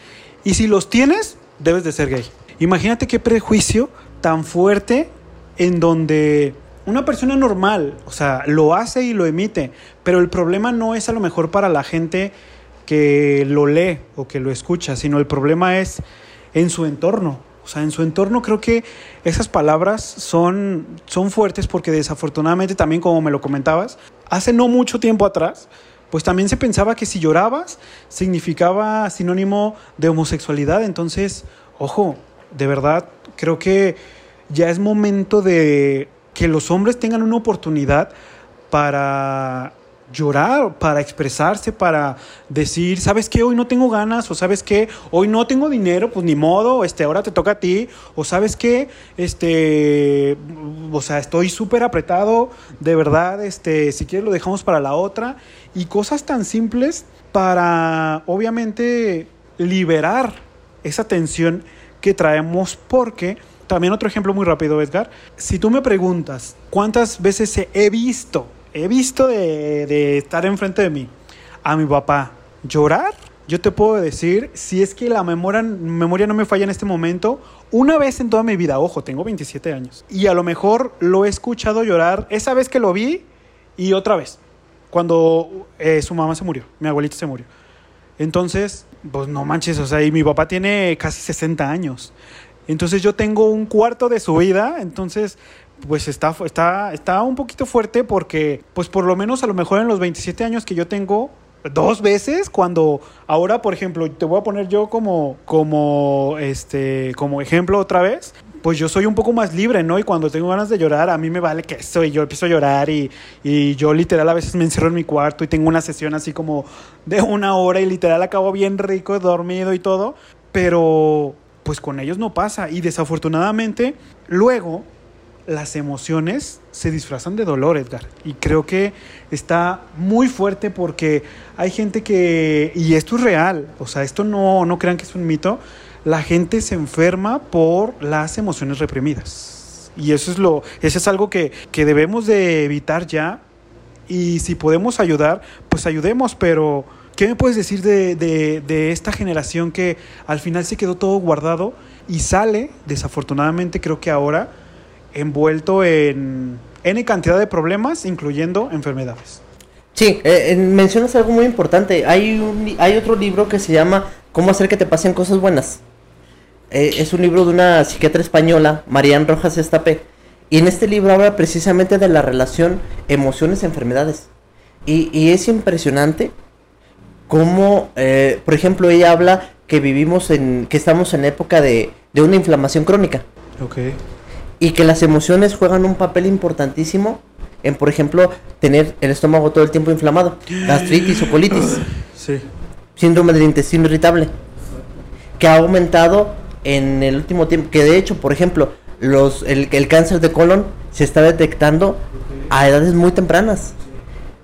Y si los tienes, debes de ser gay. Imagínate qué prejuicio tan fuerte en donde una persona normal, o sea, lo hace y lo emite, pero el problema no es a lo mejor para la gente que lo lee o que lo escucha, sino el problema es en su entorno. O sea, en su entorno creo que esas palabras son, son fuertes porque desafortunadamente también, como me lo comentabas, hace no mucho tiempo atrás, pues también se pensaba que si llorabas significaba sinónimo de homosexualidad. Entonces, ojo, de verdad, creo que ya es momento de que los hombres tengan una oportunidad para llorar, para expresarse, para decir, ¿sabes qué? Hoy no tengo ganas, o ¿sabes qué? Hoy no tengo dinero, pues ni modo, este, ahora te toca a ti, o ¿sabes qué? Este, o sea, estoy súper apretado, de verdad, este, si quieres lo dejamos para la otra, y cosas tan simples para, obviamente, liberar esa tensión que traemos porque también otro ejemplo muy rápido, Edgar. Si tú me preguntas cuántas veces he visto, he visto de, de estar enfrente de mí a mi papá llorar, yo te puedo decir, si es que la memoria, no me falla en este momento, una vez en toda mi vida, ojo, tengo 27 años, y a lo mejor lo he escuchado llorar esa vez que lo vi y otra vez, cuando eh, su mamá se murió, mi abuelita se murió. Entonces, pues no manches, o sea, y mi papá tiene casi 60 años. Entonces yo tengo un cuarto de su vida, entonces pues está, está, está un poquito fuerte porque pues por lo menos a lo mejor en los 27 años que yo tengo, dos veces cuando ahora por ejemplo te voy a poner yo como como este como ejemplo otra vez pues yo soy un poco más libre, ¿no? Y cuando tengo ganas de llorar, a mí me vale que eso, y yo empiezo a llorar y, y yo literal a veces me encierro en mi cuarto y tengo una sesión así como de una hora y literal acabo bien rico, dormido y todo, pero pues con ellos no pasa y desafortunadamente luego las emociones se disfrazan de dolor, Edgar. Y creo que está muy fuerte porque hay gente que, y esto es real, o sea, esto no, no crean que es un mito, la gente se enferma por las emociones reprimidas. Y eso es, lo, eso es algo que, que debemos de evitar ya. Y si podemos ayudar, pues ayudemos, pero ¿qué me puedes decir de, de, de esta generación que al final se quedó todo guardado y sale, desafortunadamente creo que ahora, envuelto en N cantidad de problemas, incluyendo enfermedades. Sí, eh, mencionas algo muy importante. Hay, un, hay otro libro que se llama Cómo hacer que te pasen cosas buenas. Eh, es un libro de una psiquiatra española, Marian Rojas Estapé. Y en este libro habla precisamente de la relación emociones-enfermedades. Y, y, es impresionante cómo, eh, por ejemplo, ella habla que vivimos en, que estamos en época de, de una inflamación crónica. Okay y que las emociones juegan un papel importantísimo en, por ejemplo, tener el estómago todo el tiempo inflamado, gastritis o colitis, sí. síndrome del intestino irritable, que ha aumentado en el último tiempo, que de hecho, por ejemplo, los, el, el cáncer de colon se está detectando a edades muy tempranas.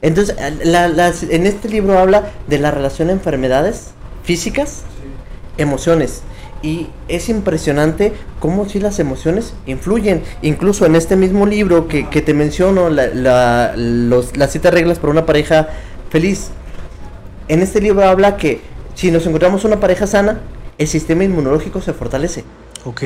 Entonces, la, en este libro habla de la relación enfermedades físicas, emociones y es impresionante cómo si las emociones influyen. Incluso en este mismo libro que, que te menciono, la, los, las siete reglas para una pareja feliz, en este libro habla que si nos encontramos una pareja sana, el sistema inmunológico se fortalece. Ok.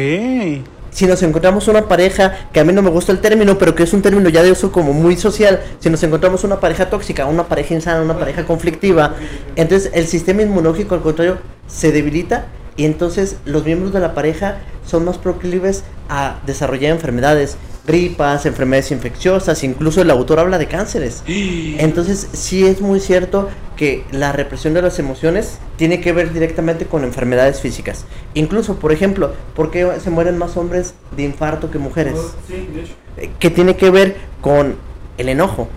Si nos encontramos una pareja, que a mí no me gusta el término, pero que es un término ya de uso como muy social, si nos encontramos una pareja tóxica, una pareja insana, una pareja conflictiva, entonces el sistema inmunológico al contrario se debilita y entonces los miembros de la pareja son más proclives a desarrollar enfermedades, gripas, enfermedades infecciosas, incluso el autor habla de cánceres. Entonces sí es muy cierto que la represión de las emociones tiene que ver directamente con enfermedades físicas. Incluso, por ejemplo, ¿por qué se mueren más hombres de infarto que mujeres? Sí, de hecho. Eh, Que tiene que ver con el enojo.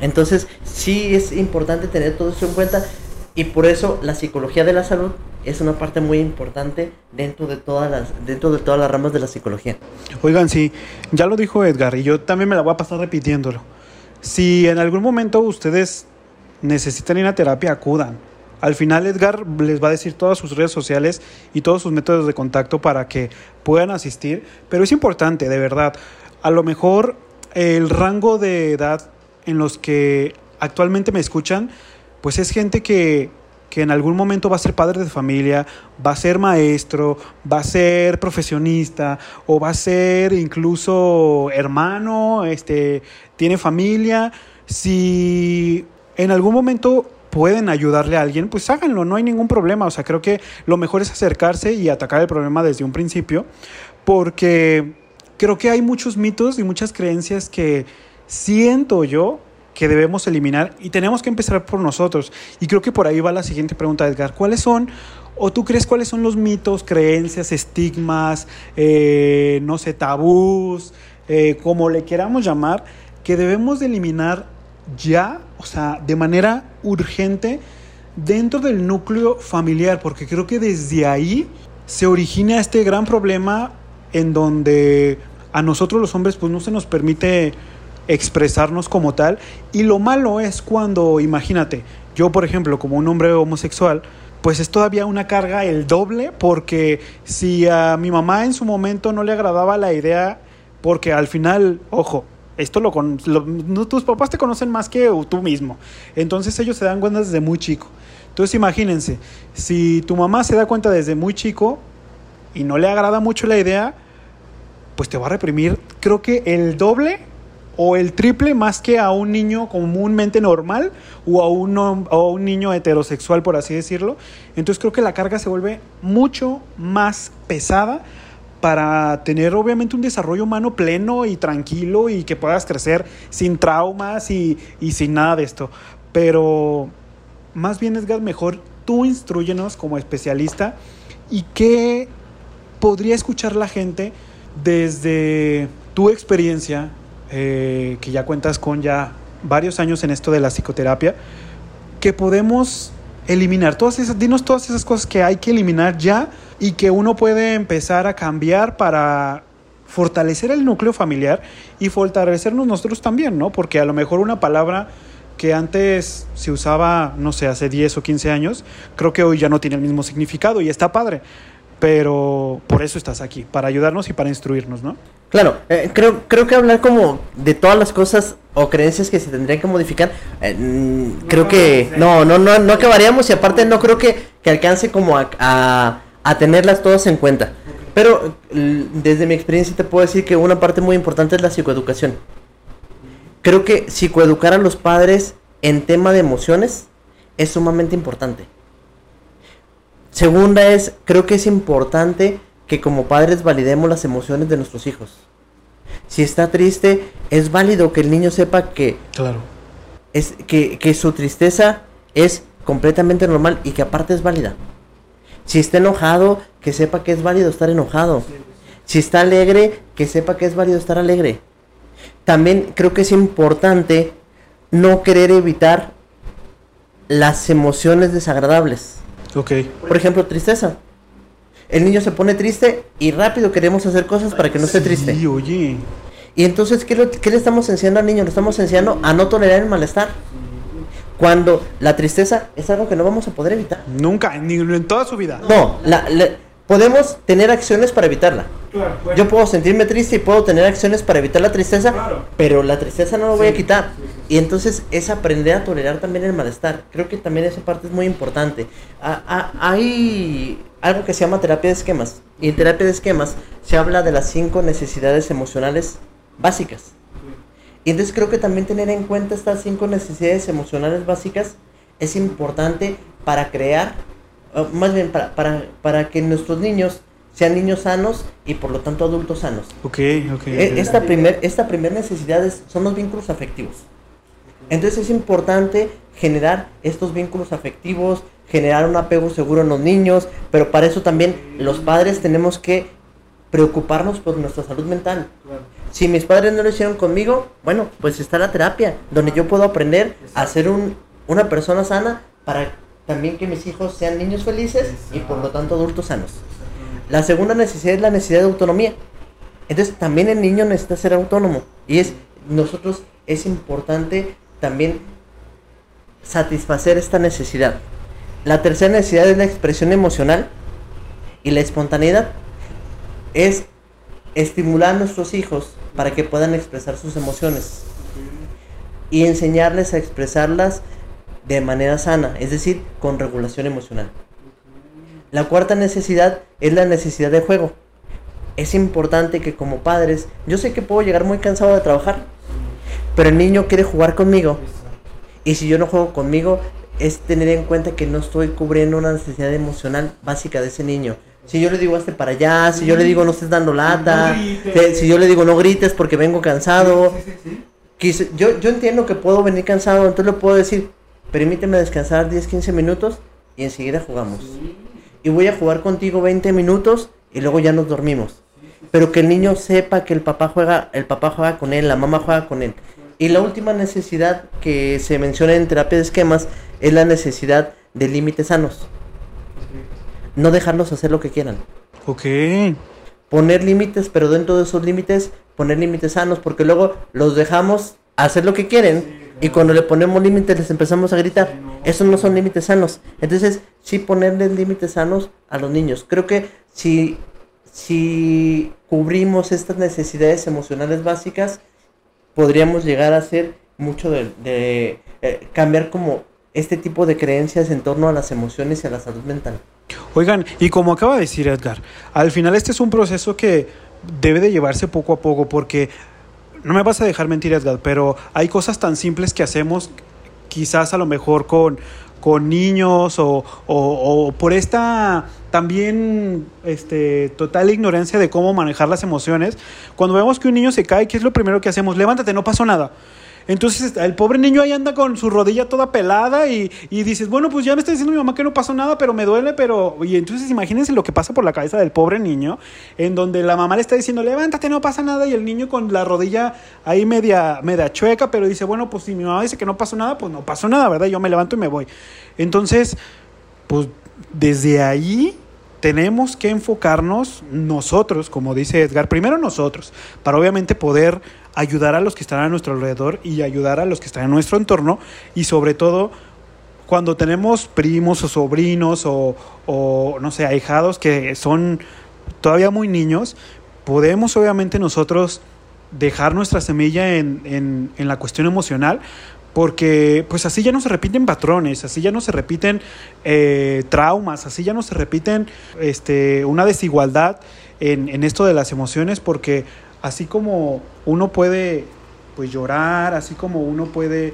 Entonces sí es importante tener todo eso en cuenta y por eso la psicología de la salud es una parte muy importante dentro de todas las dentro de todas las ramas de la psicología. Oigan, sí, ya lo dijo Edgar y yo también me la voy a pasar repitiéndolo. Si en algún momento ustedes necesitan ir a terapia, acudan. Al final Edgar les va a decir todas sus redes sociales y todos sus métodos de contacto para que puedan asistir, pero es importante, de verdad. A lo mejor el rango de edad en los que actualmente me escuchan, pues es gente que, que en algún momento va a ser padre de familia, va a ser maestro, va a ser profesionista o va a ser incluso hermano, este, tiene familia. Si en algún momento pueden ayudarle a alguien, pues háganlo, no hay ningún problema. O sea, creo que lo mejor es acercarse y atacar el problema desde un principio, porque creo que hay muchos mitos y muchas creencias que siento yo que debemos eliminar y tenemos que empezar por nosotros. Y creo que por ahí va la siguiente pregunta, Edgar. ¿Cuáles son, o tú crees cuáles son los mitos, creencias, estigmas, eh, no sé, tabús, eh, como le queramos llamar, que debemos de eliminar ya, o sea, de manera urgente dentro del núcleo familiar? Porque creo que desde ahí se origina este gran problema en donde a nosotros los hombres pues no se nos permite expresarnos como tal. Y lo malo es cuando, imagínate, yo por ejemplo, como un hombre homosexual, pues es todavía una carga el doble, porque si a mi mamá en su momento no le agradaba la idea, porque al final, ojo, esto lo, con, tus papás te conocen más que tú mismo, entonces ellos se dan cuenta desde muy chico. Entonces imagínense, si tu mamá se da cuenta desde muy chico y no le agrada mucho la idea, pues te va a reprimir, creo que el doble o el triple más que a un niño comúnmente normal o a un, un niño heterosexual, por así decirlo. Entonces creo que la carga se vuelve mucho más pesada para tener obviamente un desarrollo humano pleno y tranquilo y que puedas crecer sin traumas y, y sin nada de esto. Pero más bien, Edgar, mejor tú instruyenos como especialista y qué podría escuchar la gente desde tu experiencia eh, que ya cuentas con ya varios años en esto de la psicoterapia, que podemos eliminar todas esas, dinos todas esas cosas que hay que eliminar ya y que uno puede empezar a cambiar para fortalecer el núcleo familiar y fortalecernos nosotros también, ¿no? Porque a lo mejor una palabra que antes se usaba, no sé, hace 10 o 15 años, creo que hoy ya no tiene el mismo significado y está padre. Pero por eso estás aquí, para ayudarnos y para instruirnos, ¿no? Claro, eh, creo, creo que hablar como de todas las cosas o creencias que se tendrían que modificar, eh, creo que no, no, no, no acabaríamos y aparte no creo que, que alcance como a, a, a, tenerlas todas en cuenta. Pero desde mi experiencia te puedo decir que una parte muy importante es la psicoeducación. Creo que psicoeducar a los padres en tema de emociones es sumamente importante. Segunda es, creo que es importante que como padres validemos las emociones de nuestros hijos. Si está triste, es válido que el niño sepa que, claro. es, que, que su tristeza es completamente normal y que aparte es válida. Si está enojado, que sepa que es válido estar enojado. Si está alegre, que sepa que es válido estar alegre. También creo que es importante no querer evitar las emociones desagradables. Ok. Por ejemplo, tristeza el niño se pone triste y rápido queremos hacer cosas para que no esté triste. Sí, oye. Y entonces, ¿qué, le estamos enseñando al niño? Le estamos enseñando a no tolerar el malestar. Cuando la tristeza es algo que no vamos a poder evitar. Nunca, ni en toda su vida. No, la, podemos tener acciones para evitarla. Yo puedo sentirme triste y puedo tener acciones para evitar la tristeza, pero la tristeza no lo voy a quitar. Y entonces es aprender a tolerar también el malestar. Creo que también esa parte es muy importante. hay algo que se llama terapia de esquemas. Y en terapia de esquemas se habla de las cinco necesidades emocionales básicas. Y entonces creo que también tener en cuenta estas cinco necesidades emocionales básicas es importante para crear, más bien para, para, para que nuestros niños sean niños sanos y por lo tanto adultos sanos. Ok, ok. E, esta primera esta primer necesidad son los vínculos afectivos. Entonces es importante generar estos vínculos afectivos, generar un apego seguro en los niños, pero para eso también los padres tenemos que preocuparnos por nuestra salud mental. Si mis padres no lo hicieron conmigo, bueno, pues está la terapia, donde yo puedo aprender a ser un, una persona sana para también que mis hijos sean niños felices y por lo tanto adultos sanos. La segunda necesidad es la necesidad de autonomía. Entonces también el niño necesita ser autónomo y es nosotros es importante también satisfacer esta necesidad. La tercera necesidad es la expresión emocional y la espontaneidad. Es estimular a nuestros hijos para que puedan expresar sus emociones y enseñarles a expresarlas de manera sana, es decir, con regulación emocional. La cuarta necesidad es la necesidad de juego. Es importante que como padres, yo sé que puedo llegar muy cansado de trabajar, pero el niño quiere jugar conmigo. Y si yo no juego conmigo, es tener en cuenta que no estoy cubriendo una necesidad emocional básica de ese niño. Si yo le digo hazte para allá, si yo le digo no estés dando lata, si, yo le digo no grites porque vengo cansado. yo, yo entiendo que puedo venir cansado, entonces le puedo decir, permíteme descansar 10, 15 minutos y enseguida jugamos. Y voy a jugar contigo 20 minutos y luego ya nos dormimos. Pero que el niño sepa que el papá juega, el papá juega con él, la mamá juega con él. Y la última necesidad que se menciona en terapia de esquemas es la necesidad de límites sanos. No dejarlos hacer lo que quieran. Ok. Poner límites, pero dentro de esos límites, poner límites sanos, porque luego los dejamos hacer lo que quieren Y cuando le ponemos límites les empezamos a gritar. Esos no son límites sanos. Entonces, sí ponerles límites sanos a los niños. Creo que si, si cubrimos estas necesidades emocionales básicas, podríamos llegar a hacer mucho de, de eh, cambiar como este tipo de creencias en torno a las emociones y a la salud mental. Oigan, y como acaba de decir Edgar, al final este es un proceso que debe de llevarse poco a poco porque no me vas a dejar mentir Edgar, pero hay cosas tan simples que hacemos quizás a lo mejor con, con niños o, o, por esta también este, total ignorancia de cómo manejar las emociones. Cuando vemos que un niño se cae, ¿qué es lo primero que hacemos? Levántate, no pasó nada. Entonces el pobre niño ahí anda con su rodilla toda pelada y, dices, bueno, pues ya me está diciendo mi mamá que no pasó nada, pero me duele, pero... Y entonces imagínense lo que pasa por la cabeza del pobre niño, en donde la mamá le está diciendo, levántate, no pasa nada, y el niño con la rodilla ahí media, media chueca, pero dice, bueno, pues si mi mamá dice que no pasó nada, pues no pasó nada, ¿verdad? Yo me levanto y me voy. Entonces, pues desde ahí tenemos que enfocarnos nosotros, como dice Edgar, primero nosotros, para obviamente poder ayudar a los que están a nuestro alrededor y ayudar a los que están en nuestro entorno. Y sobre todo cuando tenemos primos o sobrinos o, no sé, ahijados que son todavía muy niños, podemos obviamente nosotros dejar nuestra semilla en, en, la cuestión emocional, porque pues así ya no se repiten patrones, así ya no se repiten eh, traumas, así ya no se repiten este, una desigualdad en, en, esto de las emociones, porque así como uno puede pues llorar, así como uno puede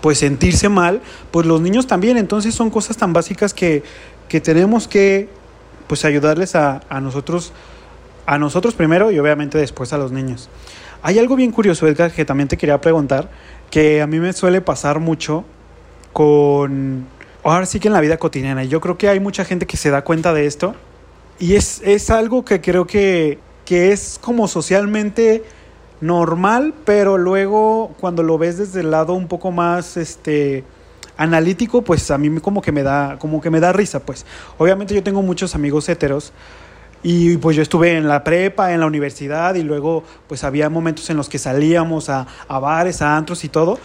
pues sentirse mal, pues los niños también, entonces son cosas tan básicas que, que tenemos que pues ayudarles a, a, nosotros, a nosotros primero y obviamente después a los niños. Hay algo bien curioso, Edgar, que también te quería preguntar, que a mí me suele pasar mucho con, ahora sí que en la vida cotidiana, yo creo que hay mucha gente que se da cuenta de esto, y es, es algo que creo que que es como socialmente normal, pero luego cuando lo ves desde el lado un poco más este analítico, pues a mí como que me da como que me da risa, pues. Obviamente yo tengo muchos amigos heteros y pues yo estuve en la prepa, en la universidad y luego pues había momentos en los que salíamos a, a bares, a antros y todo,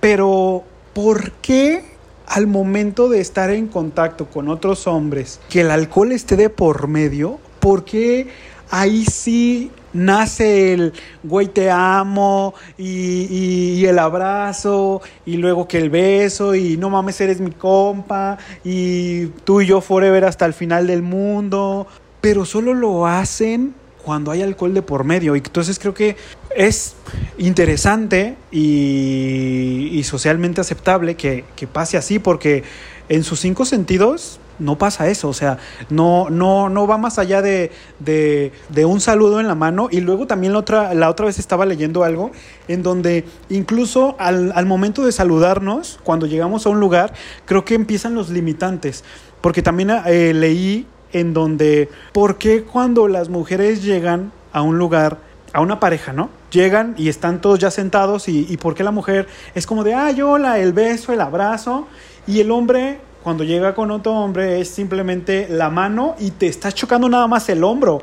pero ¿por qué al momento de estar en contacto con otros hombres que el alcohol esté de por medio? ¿Por qué ahí sí nace el güey te amo y, el abrazo y luego que el beso y no mames eres mi compa y tú y yo forever hasta el final del mundo, pero solo lo hacen cuando hay alcohol de por medio. Y entonces creo que es interesante y, socialmente aceptable que, pase así porque en sus cinco sentidos no pasa eso, o sea, no, no, no va más allá de, de, de, un saludo en la mano. Y luego también la otra, la otra vez estaba leyendo algo en donde incluso al, al momento de saludarnos, cuando llegamos a un lugar, creo que empiezan los limitantes. Porque también eh, leí en donde, ¿por qué cuando las mujeres llegan a un lugar, a una pareja, ¿no? Llegan y están todos ya sentados y, y por qué la mujer es como de, ay, hola, el beso, el abrazo, y el hombre cuando llega con otro hombre es simplemente la mano y te estás chocando nada más el hombro.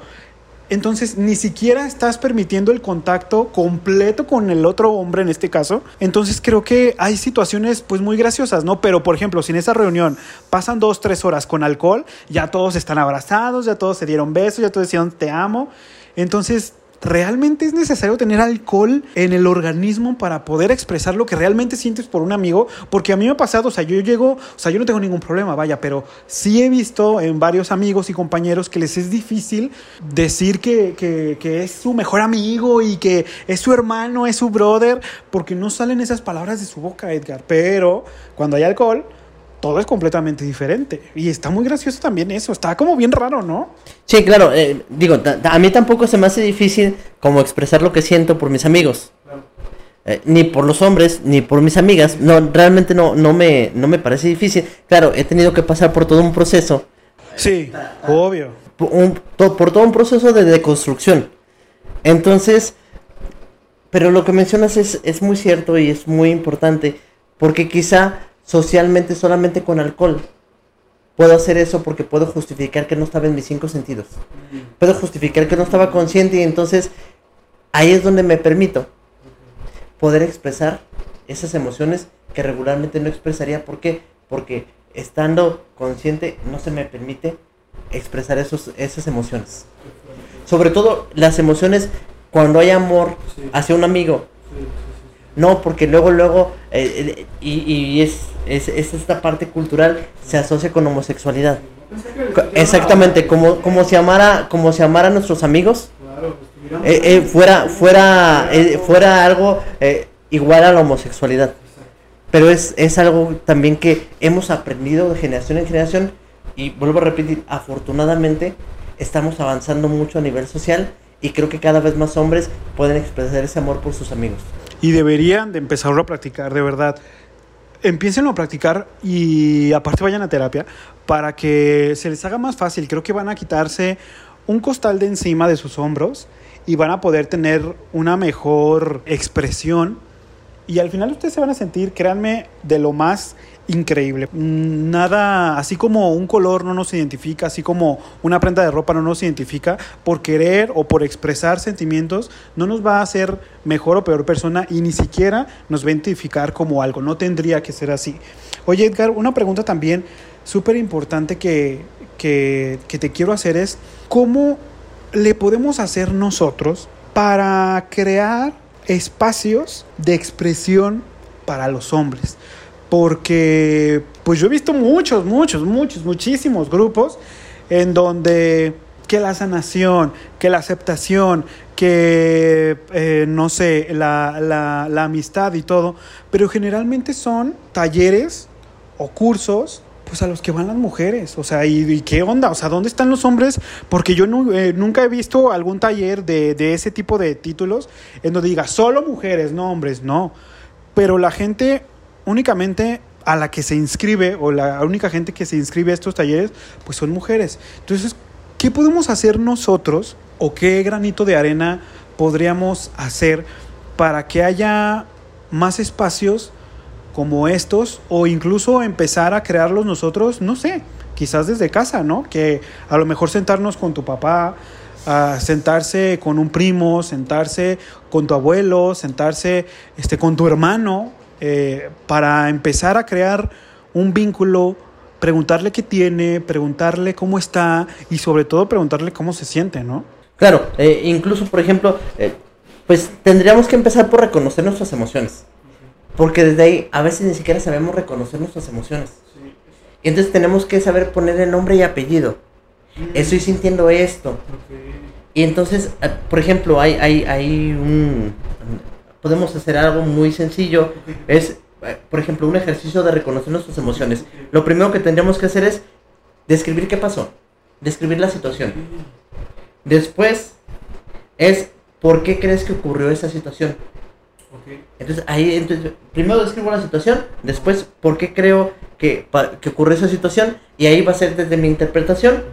Entonces ni siquiera estás permitiendo el contacto completo con el otro hombre en este caso. Entonces creo que hay situaciones pues muy graciosas, ¿no? Pero por ejemplo, si en esa reunión pasan dos, tres horas con alcohol, ya todos están abrazados, ya todos se dieron besos, ya todos decían te amo. Entonces ¿realmente es necesario tener alcohol en el organismo para poder expresar lo que realmente sientes por un amigo? Porque a mí me ha pasado, o sea, yo llego, o sea, yo no tengo ningún problema, vaya, pero sí he visto en varios amigos y compañeros que les es difícil decir que, que, que es su mejor amigo y que es su hermano, es su brother, porque no salen esas palabras de su boca, Edgar. Pero cuando hay alcohol, todo es completamente diferente. Y está muy gracioso también eso. Está como bien raro, ¿no? Sí, claro. Eh, digo, a mí tampoco se me hace difícil como expresar lo que siento por mis amigos. Eh, ni por los hombres, ni por mis amigas. No, realmente no, no, me, no me parece difícil. Claro, he tenido que pasar por todo un proceso. Sí, obvio. por todo un proceso de deconstrucción. Entonces, pero lo que mencionas es, es muy cierto y es muy importante. Porque quizá socialmente solamente con alcohol. Puedo hacer eso porque puedo justificar que no estaba en mis cinco sentidos. Puedo justificar que no estaba consciente y entonces ahí es donde me permito poder expresar esas emociones que regularmente no expresaría. ¿Por qué? Porque estando consciente no se me permite expresar esos, esas emociones. Sobre todo las emociones cuando hay amor hacia un amigo. No, porque luego, luego, eh, eh, y, es, es, esta parte cultural, se asocia con homosexualidad. Exactamente, como, como, si amara, como si amara a nuestros amigos, eh, fuera, fuera, fuera algo igual a la homosexualidad. Pero es, es algo también que hemos aprendido de generación en generación y vuelvo a repetir, afortunadamente estamos avanzando mucho a nivel social y creo que cada vez más hombres pueden expresar ese amor por sus amigos. Y deberían de empezarlo a practicar, de verdad. Empiecen a practicar y aparte vayan a terapia para que se les haga más fácil. Creo que van a quitarse un costal de encima de sus hombros y van a poder tener una mejor expresión y al final ustedes se van a sentir, créanme, de lo más increíble. Nada, así como un color no nos identifica, así como una prenda de ropa no nos identifica, por querer o por expresar sentimientos, no nos va a hacer mejor o peor persona y ni siquiera nos va a identificar como algo. No tendría que ser así. Oye, Edgar, una pregunta también súper importante que, que, que te quiero hacer es, ¿cómo le podemos hacer nosotros para crear espacios de expresión para los hombres. Porque, pues yo he visto muchos, muchos, muchos, muchísimos grupos en donde que la sanación, que la aceptación, que, eh, no sé, la, la, amistad y todo, pero generalmente son talleres o cursos pues a los que van las mujeres. O sea, ¿y, qué onda? O sea, ¿dónde están los hombres? Porque yo eh, nunca he visto algún taller de, de, ese tipo de títulos en donde diga solo mujeres, no hombres, no. Pero la gente únicamente a la que se inscribe o la única gente que se inscribe a estos talleres, pues son mujeres. Entonces, ¿qué podemos hacer nosotros o qué granito de arena podríamos hacer para que haya más espacios como estos o incluso empezar a crearlos nosotros, no sé, quizás desde casa, ¿no? Que a lo mejor sentarnos con tu papá, a sentarse con un primo, sentarse con tu abuelo, sentarse este, con tu hermano, eh, para empezar a crear un vínculo, preguntarle qué tiene, preguntarle cómo está y sobre todo preguntarle cómo se siente, ¿no? Claro, eh, incluso por ejemplo, eh, pues tendríamos que empezar por reconocer nuestras emociones. Porque desde ahí a veces ni siquiera sabemos reconocer nuestras emociones. Y entonces tenemos que saber ponerle nombre y apellido. Estoy sintiendo esto. Y entonces, por ejemplo, hay, hay, hay un... Podemos hacer algo muy sencillo. Es, eh, por ejemplo, un ejercicio de reconocer nuestras emociones. Lo primero que tendríamos que hacer es describir qué pasó. Describir la situación. Después es por qué crees que ocurrió esa situación. Entonces, ahí, entonces, primero describo la situación, después, ¿por qué creo que, que ocurrió esa situación? Y ahí va a ser desde mi interpretación.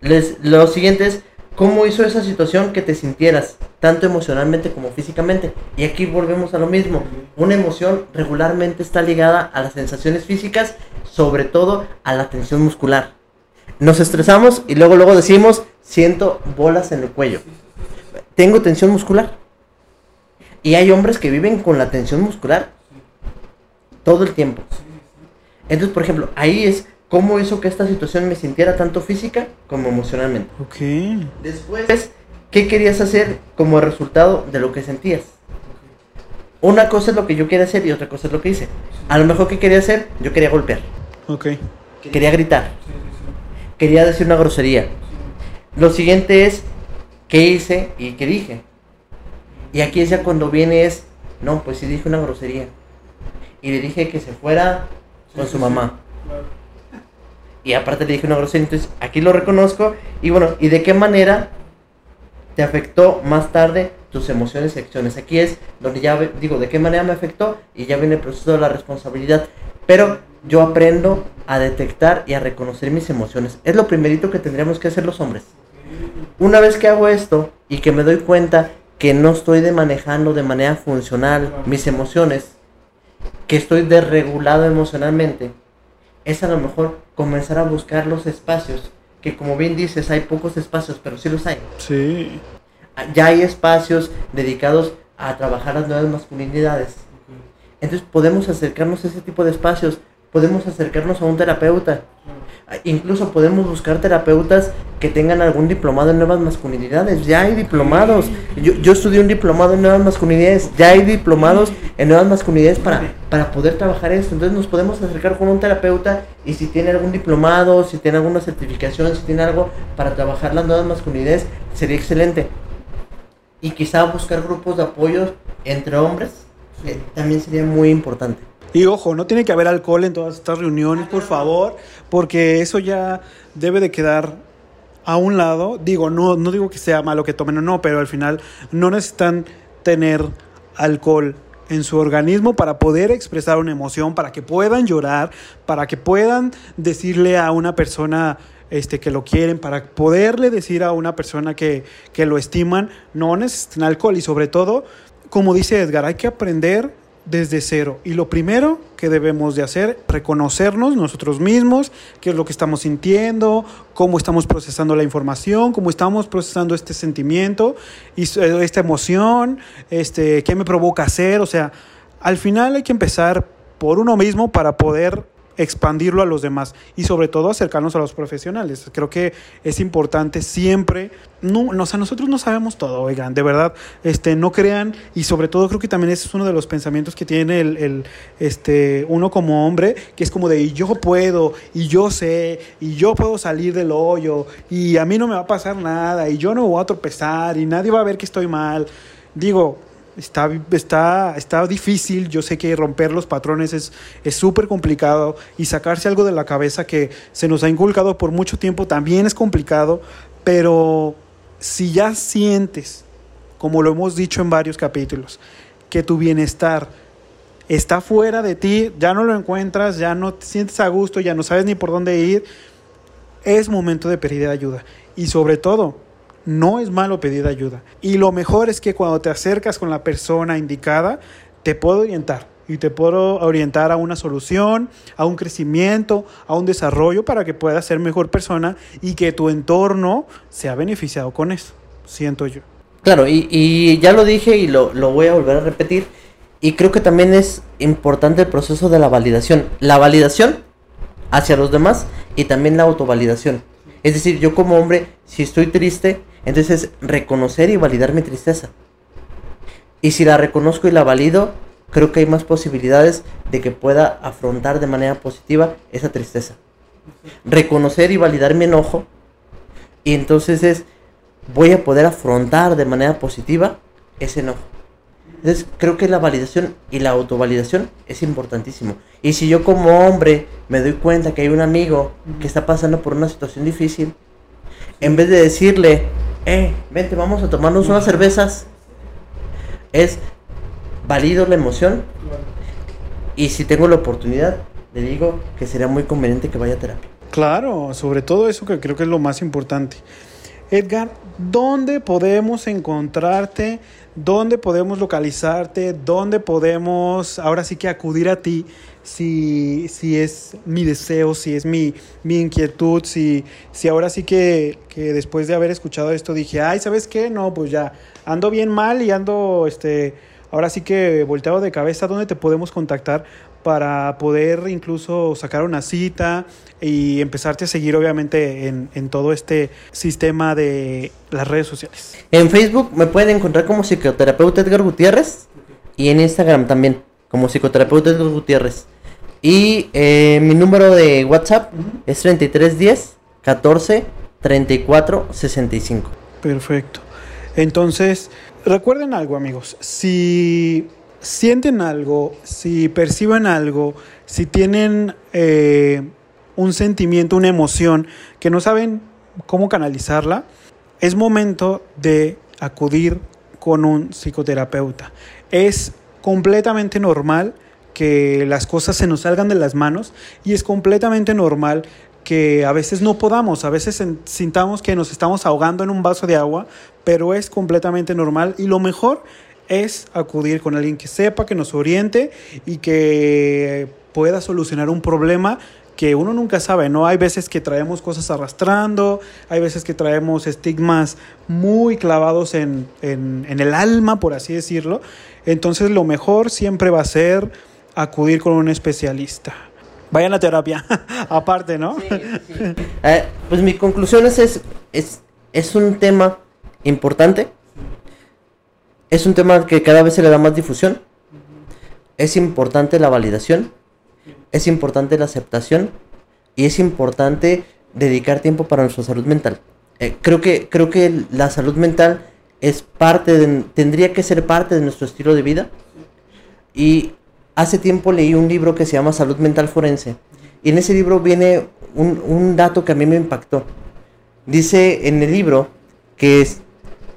Les, lo siguiente es, ¿cómo hizo esa situación que te sintieras, tanto emocionalmente como físicamente? Y aquí volvemos a lo mismo. Una emoción regularmente está ligada a las sensaciones físicas, sobre todo a la tensión muscular. Nos estresamos y luego, luego decimos, siento bolas en el cuello. Tengo tensión muscular y hay hombres que viven con la tensión muscular todo el tiempo. Entonces, por ejemplo, ahí es cómo hizo que esta situación me sintiera tanto física como emocionalmente. Ok. Después, ¿qué querías hacer como resultado de lo que sentías? Una cosa es lo que yo quería hacer y otra cosa es lo que hice. A lo mejor, ¿qué quería hacer? Yo quería golpear. Ok. Quería gritar. Quería decir una grosería. Lo siguiente es, ¿qué hice y qué dije? Y aquí es ya cuando viene es, no, pues sí dije una grosería. Y le dije que se fuera con su mamá. Y aparte le dije una grosería, entonces aquí lo reconozco. Y bueno, ¿y de qué manera te afectó más tarde tus emociones y acciones? Aquí es donde ya digo, ¿de qué manera me afectó? Y ya viene el proceso de la responsabilidad. Pero yo aprendo a detectar y a reconocer mis emociones. Es lo primerito que tendríamos que hacer los hombres. Una vez que hago esto y que me doy cuenta que no estoy de manejando de manera funcional mis emociones, que estoy desregulado emocionalmente, es a lo mejor comenzar a buscar los espacios, que como bien dices, hay pocos espacios, pero sí los hay. Sí. Ya hay espacios dedicados a trabajar las nuevas masculinidades. Entonces podemos acercarnos a ese tipo de espacios, podemos acercarnos a un terapeuta. Incluso podemos buscar terapeutas que tengan algún diplomado en nuevas masculinidades. Ya hay diplomados. Yo, yo estudié un diplomado en nuevas masculinidades. Ya hay diplomados en nuevas masculinidades para, para poder trabajar esto. Entonces nos podemos acercar con un terapeuta y si tiene algún diplomado, si tiene alguna certificación, si tiene algo para trabajar las nuevas masculinidades, sería excelente. Y quizá buscar grupos de apoyo entre hombres también sería muy importante. Y ojo, no tiene que haber alcohol en todas estas reuniones, por favor, porque eso ya debe de quedar a un lado. Digo, no, no digo que sea malo que tomen o no, pero al final no necesitan tener alcohol en su organismo para poder expresar una emoción, para que puedan llorar, para que puedan decirle a una persona este, que lo quieren, para poderle decir a una persona que, que lo estiman, no necesitan alcohol y sobre todo, como dice Edgar, hay que aprender desde cero. Y lo primero que debemos de hacer, reconocernos nosotros mismos, qué es lo que estamos sintiendo, cómo estamos procesando la información, cómo estamos procesando este sentimiento, eh, esta emoción, este, qué me provoca hacer. O sea, al final hay que empezar por uno mismo para poder expandirlo a los demás y sobre todo acercarnos a los profesionales. Creo que es importante siempre, no, o sea, nosotros no sabemos todo, oigan, de verdad, este, no crean y sobre todo creo que también ese es uno de los pensamientos que tiene el, el este, uno como hombre, que es como de yo puedo y yo sé y yo puedo salir del hoyo y a mí no me va a pasar nada y yo no voy a tropezar y nadie va a ver que estoy mal. Digo, Está, está, está difícil, yo sé que romper los patrones es súper complicado y sacarse algo de la cabeza que se nos ha inculcado por mucho tiempo también es complicado, pero si ya sientes, como lo hemos dicho en varios capítulos, que tu bienestar está fuera de ti, ya no lo encuentras, ya no te sientes a gusto, ya no sabes ni por dónde ir, es momento de pedir ayuda. Y sobre todo, no es malo pedir ayuda. Y lo mejor es que cuando te acercas con la persona indicada, te puedo orientar y te puedo orientar a una solución, a un crecimiento, a un desarrollo para que puedas ser mejor persona y que tu entorno sea beneficiado con eso, siento yo. Claro, y, ya lo dije y lo, lo voy a volver a repetir. Y creo que también es importante el proceso de la validación. La validación hacia los demás y también la autovalidación. Es decir, yo como hombre, si estoy triste, entonces, reconocer y validar mi tristeza. Y si la reconozco y la valido, creo que hay más posibilidades de que pueda afrontar de manera positiva esa tristeza. Reconocer y validar mi enojo. Y entonces es, voy a poder afrontar de manera positiva ese enojo. Entonces creo que la validación y la autovalidación es importantísimo. Y si yo como hombre me doy cuenta que hay un amigo que está pasando por una situación difícil, en vez de decirle, eh, vente, vamos a tomarnos unas cervezas. Es válido la emoción. Y si tengo la oportunidad, le digo que sería muy conveniente que vaya a terapia. Claro, sobre todo eso que creo que es lo más importante. Edgar, ¿dónde podemos encontrarte? ¿Dónde podemos localizarte? ¿Dónde podemos ahora sí que acudir a ti si, si es mi deseo, si es mi, mi inquietud, si, si ahora sí que, que, después de haber escuchado esto dije, ay, ¿sabes qué? No, pues ya ando bien mal y ando, este, ahora sí que volteado de cabeza, ¿dónde te podemos contactar para poder incluso sacar una cita y empezarte a seguir obviamente en, en, todo este sistema de las redes sociales. En Facebook me pueden encontrar como psicoterapeuta Edgar Gutiérrez y en Instagram también como psicoterapeuta Edgar Gutiérrez. Y eh, mi número de WhatsApp es 3310 14 34 65. Perfecto. Entonces, recuerden algo amigos, si sienten algo, si perciben algo, si tienen eh, un sentimiento, una emoción que no saben cómo canalizarla, es momento de acudir con un psicoterapeuta. Es completamente normal que las cosas se nos salgan de las manos y es completamente normal que a veces no podamos, a veces sintamos que nos estamos ahogando en un vaso de agua, pero es completamente normal y lo mejor es acudir con alguien que sepa, que nos oriente y que pueda solucionar un problema que uno nunca sabe, ¿no? Hay veces que traemos cosas arrastrando, hay veces que traemos estigmas muy clavados en, en, en el alma, por así decirlo. Entonces lo mejor siempre va a ser acudir con un especialista. Vayan a terapia, aparte, ¿no? Eh, pues mi conclusión es, es, es, es un tema importante. Es un tema que cada vez se le da más difusión. Es importante la validación. Es importante la aceptación. Y es importante dedicar tiempo para nuestra salud mental. Eh, creo, que, creo que la salud mental es parte de, tendría que ser parte de nuestro estilo de vida. Y hace tiempo leí un libro que se llama Salud Mental Forense. Y en ese libro viene un, un dato que a mí me impactó. Dice en el libro que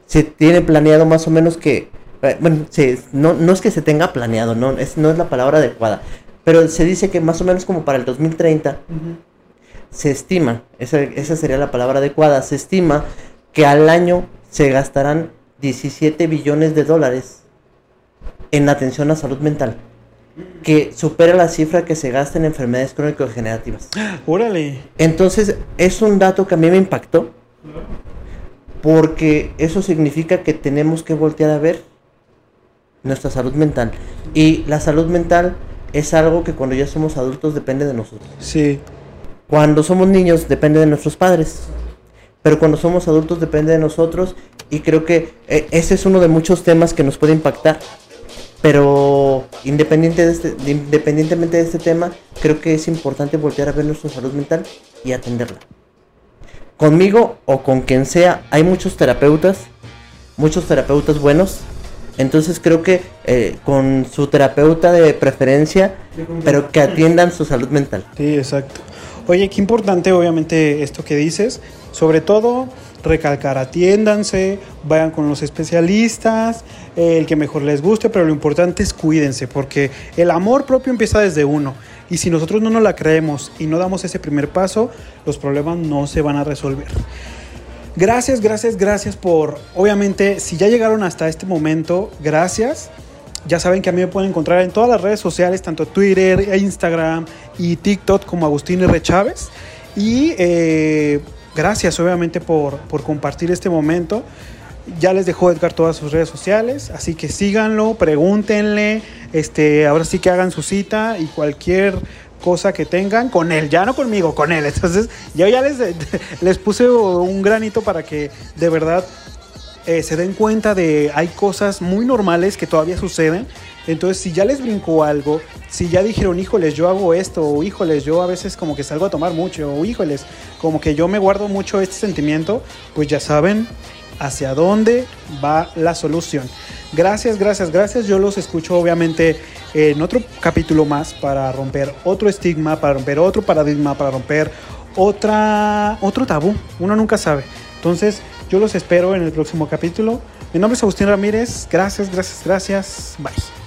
se tiene planeado más o menos que, eh, bueno, se, no, no es que se tenga planeado, no es, no es la palabra adecuada, pero se dice que más o menos como para el 2030 se estima, esa, esa sería la palabra adecuada, se estima que al año se gastarán 17 billones de dólares en atención a salud mental, que supera la cifra que se gasta en enfermedades crónico-degenerativas. Órale. Entonces, es un dato que a mí me impactó, porque eso significa que tenemos que voltear a ver nuestra salud mental. Y la salud mental es algo que cuando ya somos adultos depende de nosotros. Sí. Cuando somos niños depende de nuestros padres. Pero cuando somos adultos depende de nosotros. Y creo que eh, ese es uno de muchos temas que nos puede impactar. Pero independiente de este, de- independientemente de este tema, creo que es importante voltear a ver nuestra salud mental y atenderla. Conmigo o con quien sea, hay muchos terapeutas, muchos terapeutas buenos. Entonces creo que eh, con su terapeuta de preferencia, pero que atiendan su salud mental. Sí, exacto. Oye, qué importante obviamente esto que dices. Sobre todo, recalcar, atiéndanse, vayan con los especialistas, eh, el que mejor les guste, pero lo importante es cuídense, porque el amor propio empieza desde uno. Y si nosotros no nos la creemos y no damos ese primer paso, los problemas no se van a resolver. Gracias, gracias, gracias por, obviamente, si ya llegaron hasta este momento, gracias. Ya saben que a mí me pueden encontrar en todas las redes sociales, tanto Twitter, Instagram y TikTok como Agustín R. Chávez. Y eh, gracias, obviamente, por, por compartir este momento. Ya les dejó Edgar todas sus redes sociales, así que síganlo, pregúntenle, este, ahora sí que hagan su cita y cualquier cosa que tengan con él, ya no conmigo, con él. Entonces, yo ya les, les puse un granito para que de verdad eh, se den cuenta de hay cosas muy normales que todavía suceden. Entonces, si ya les brincó algo, si ya dijeron, híjoles, yo hago esto, o híjoles, yo a veces como que salgo a tomar mucho, o híjoles, como que yo me guardo mucho este sentimiento, pues ya saben hacia dónde va la solución. Gracias, gracias, gracias. Yo los escucho obviamente en otro capítulo más para romper otro estigma, para romper otro paradigma, para romper otra, otro tabú. Uno nunca sabe. Entonces, yo los espero en el próximo capítulo. Mi nombre es Agustín Ramírez. Gracias, gracias, gracias. Bye.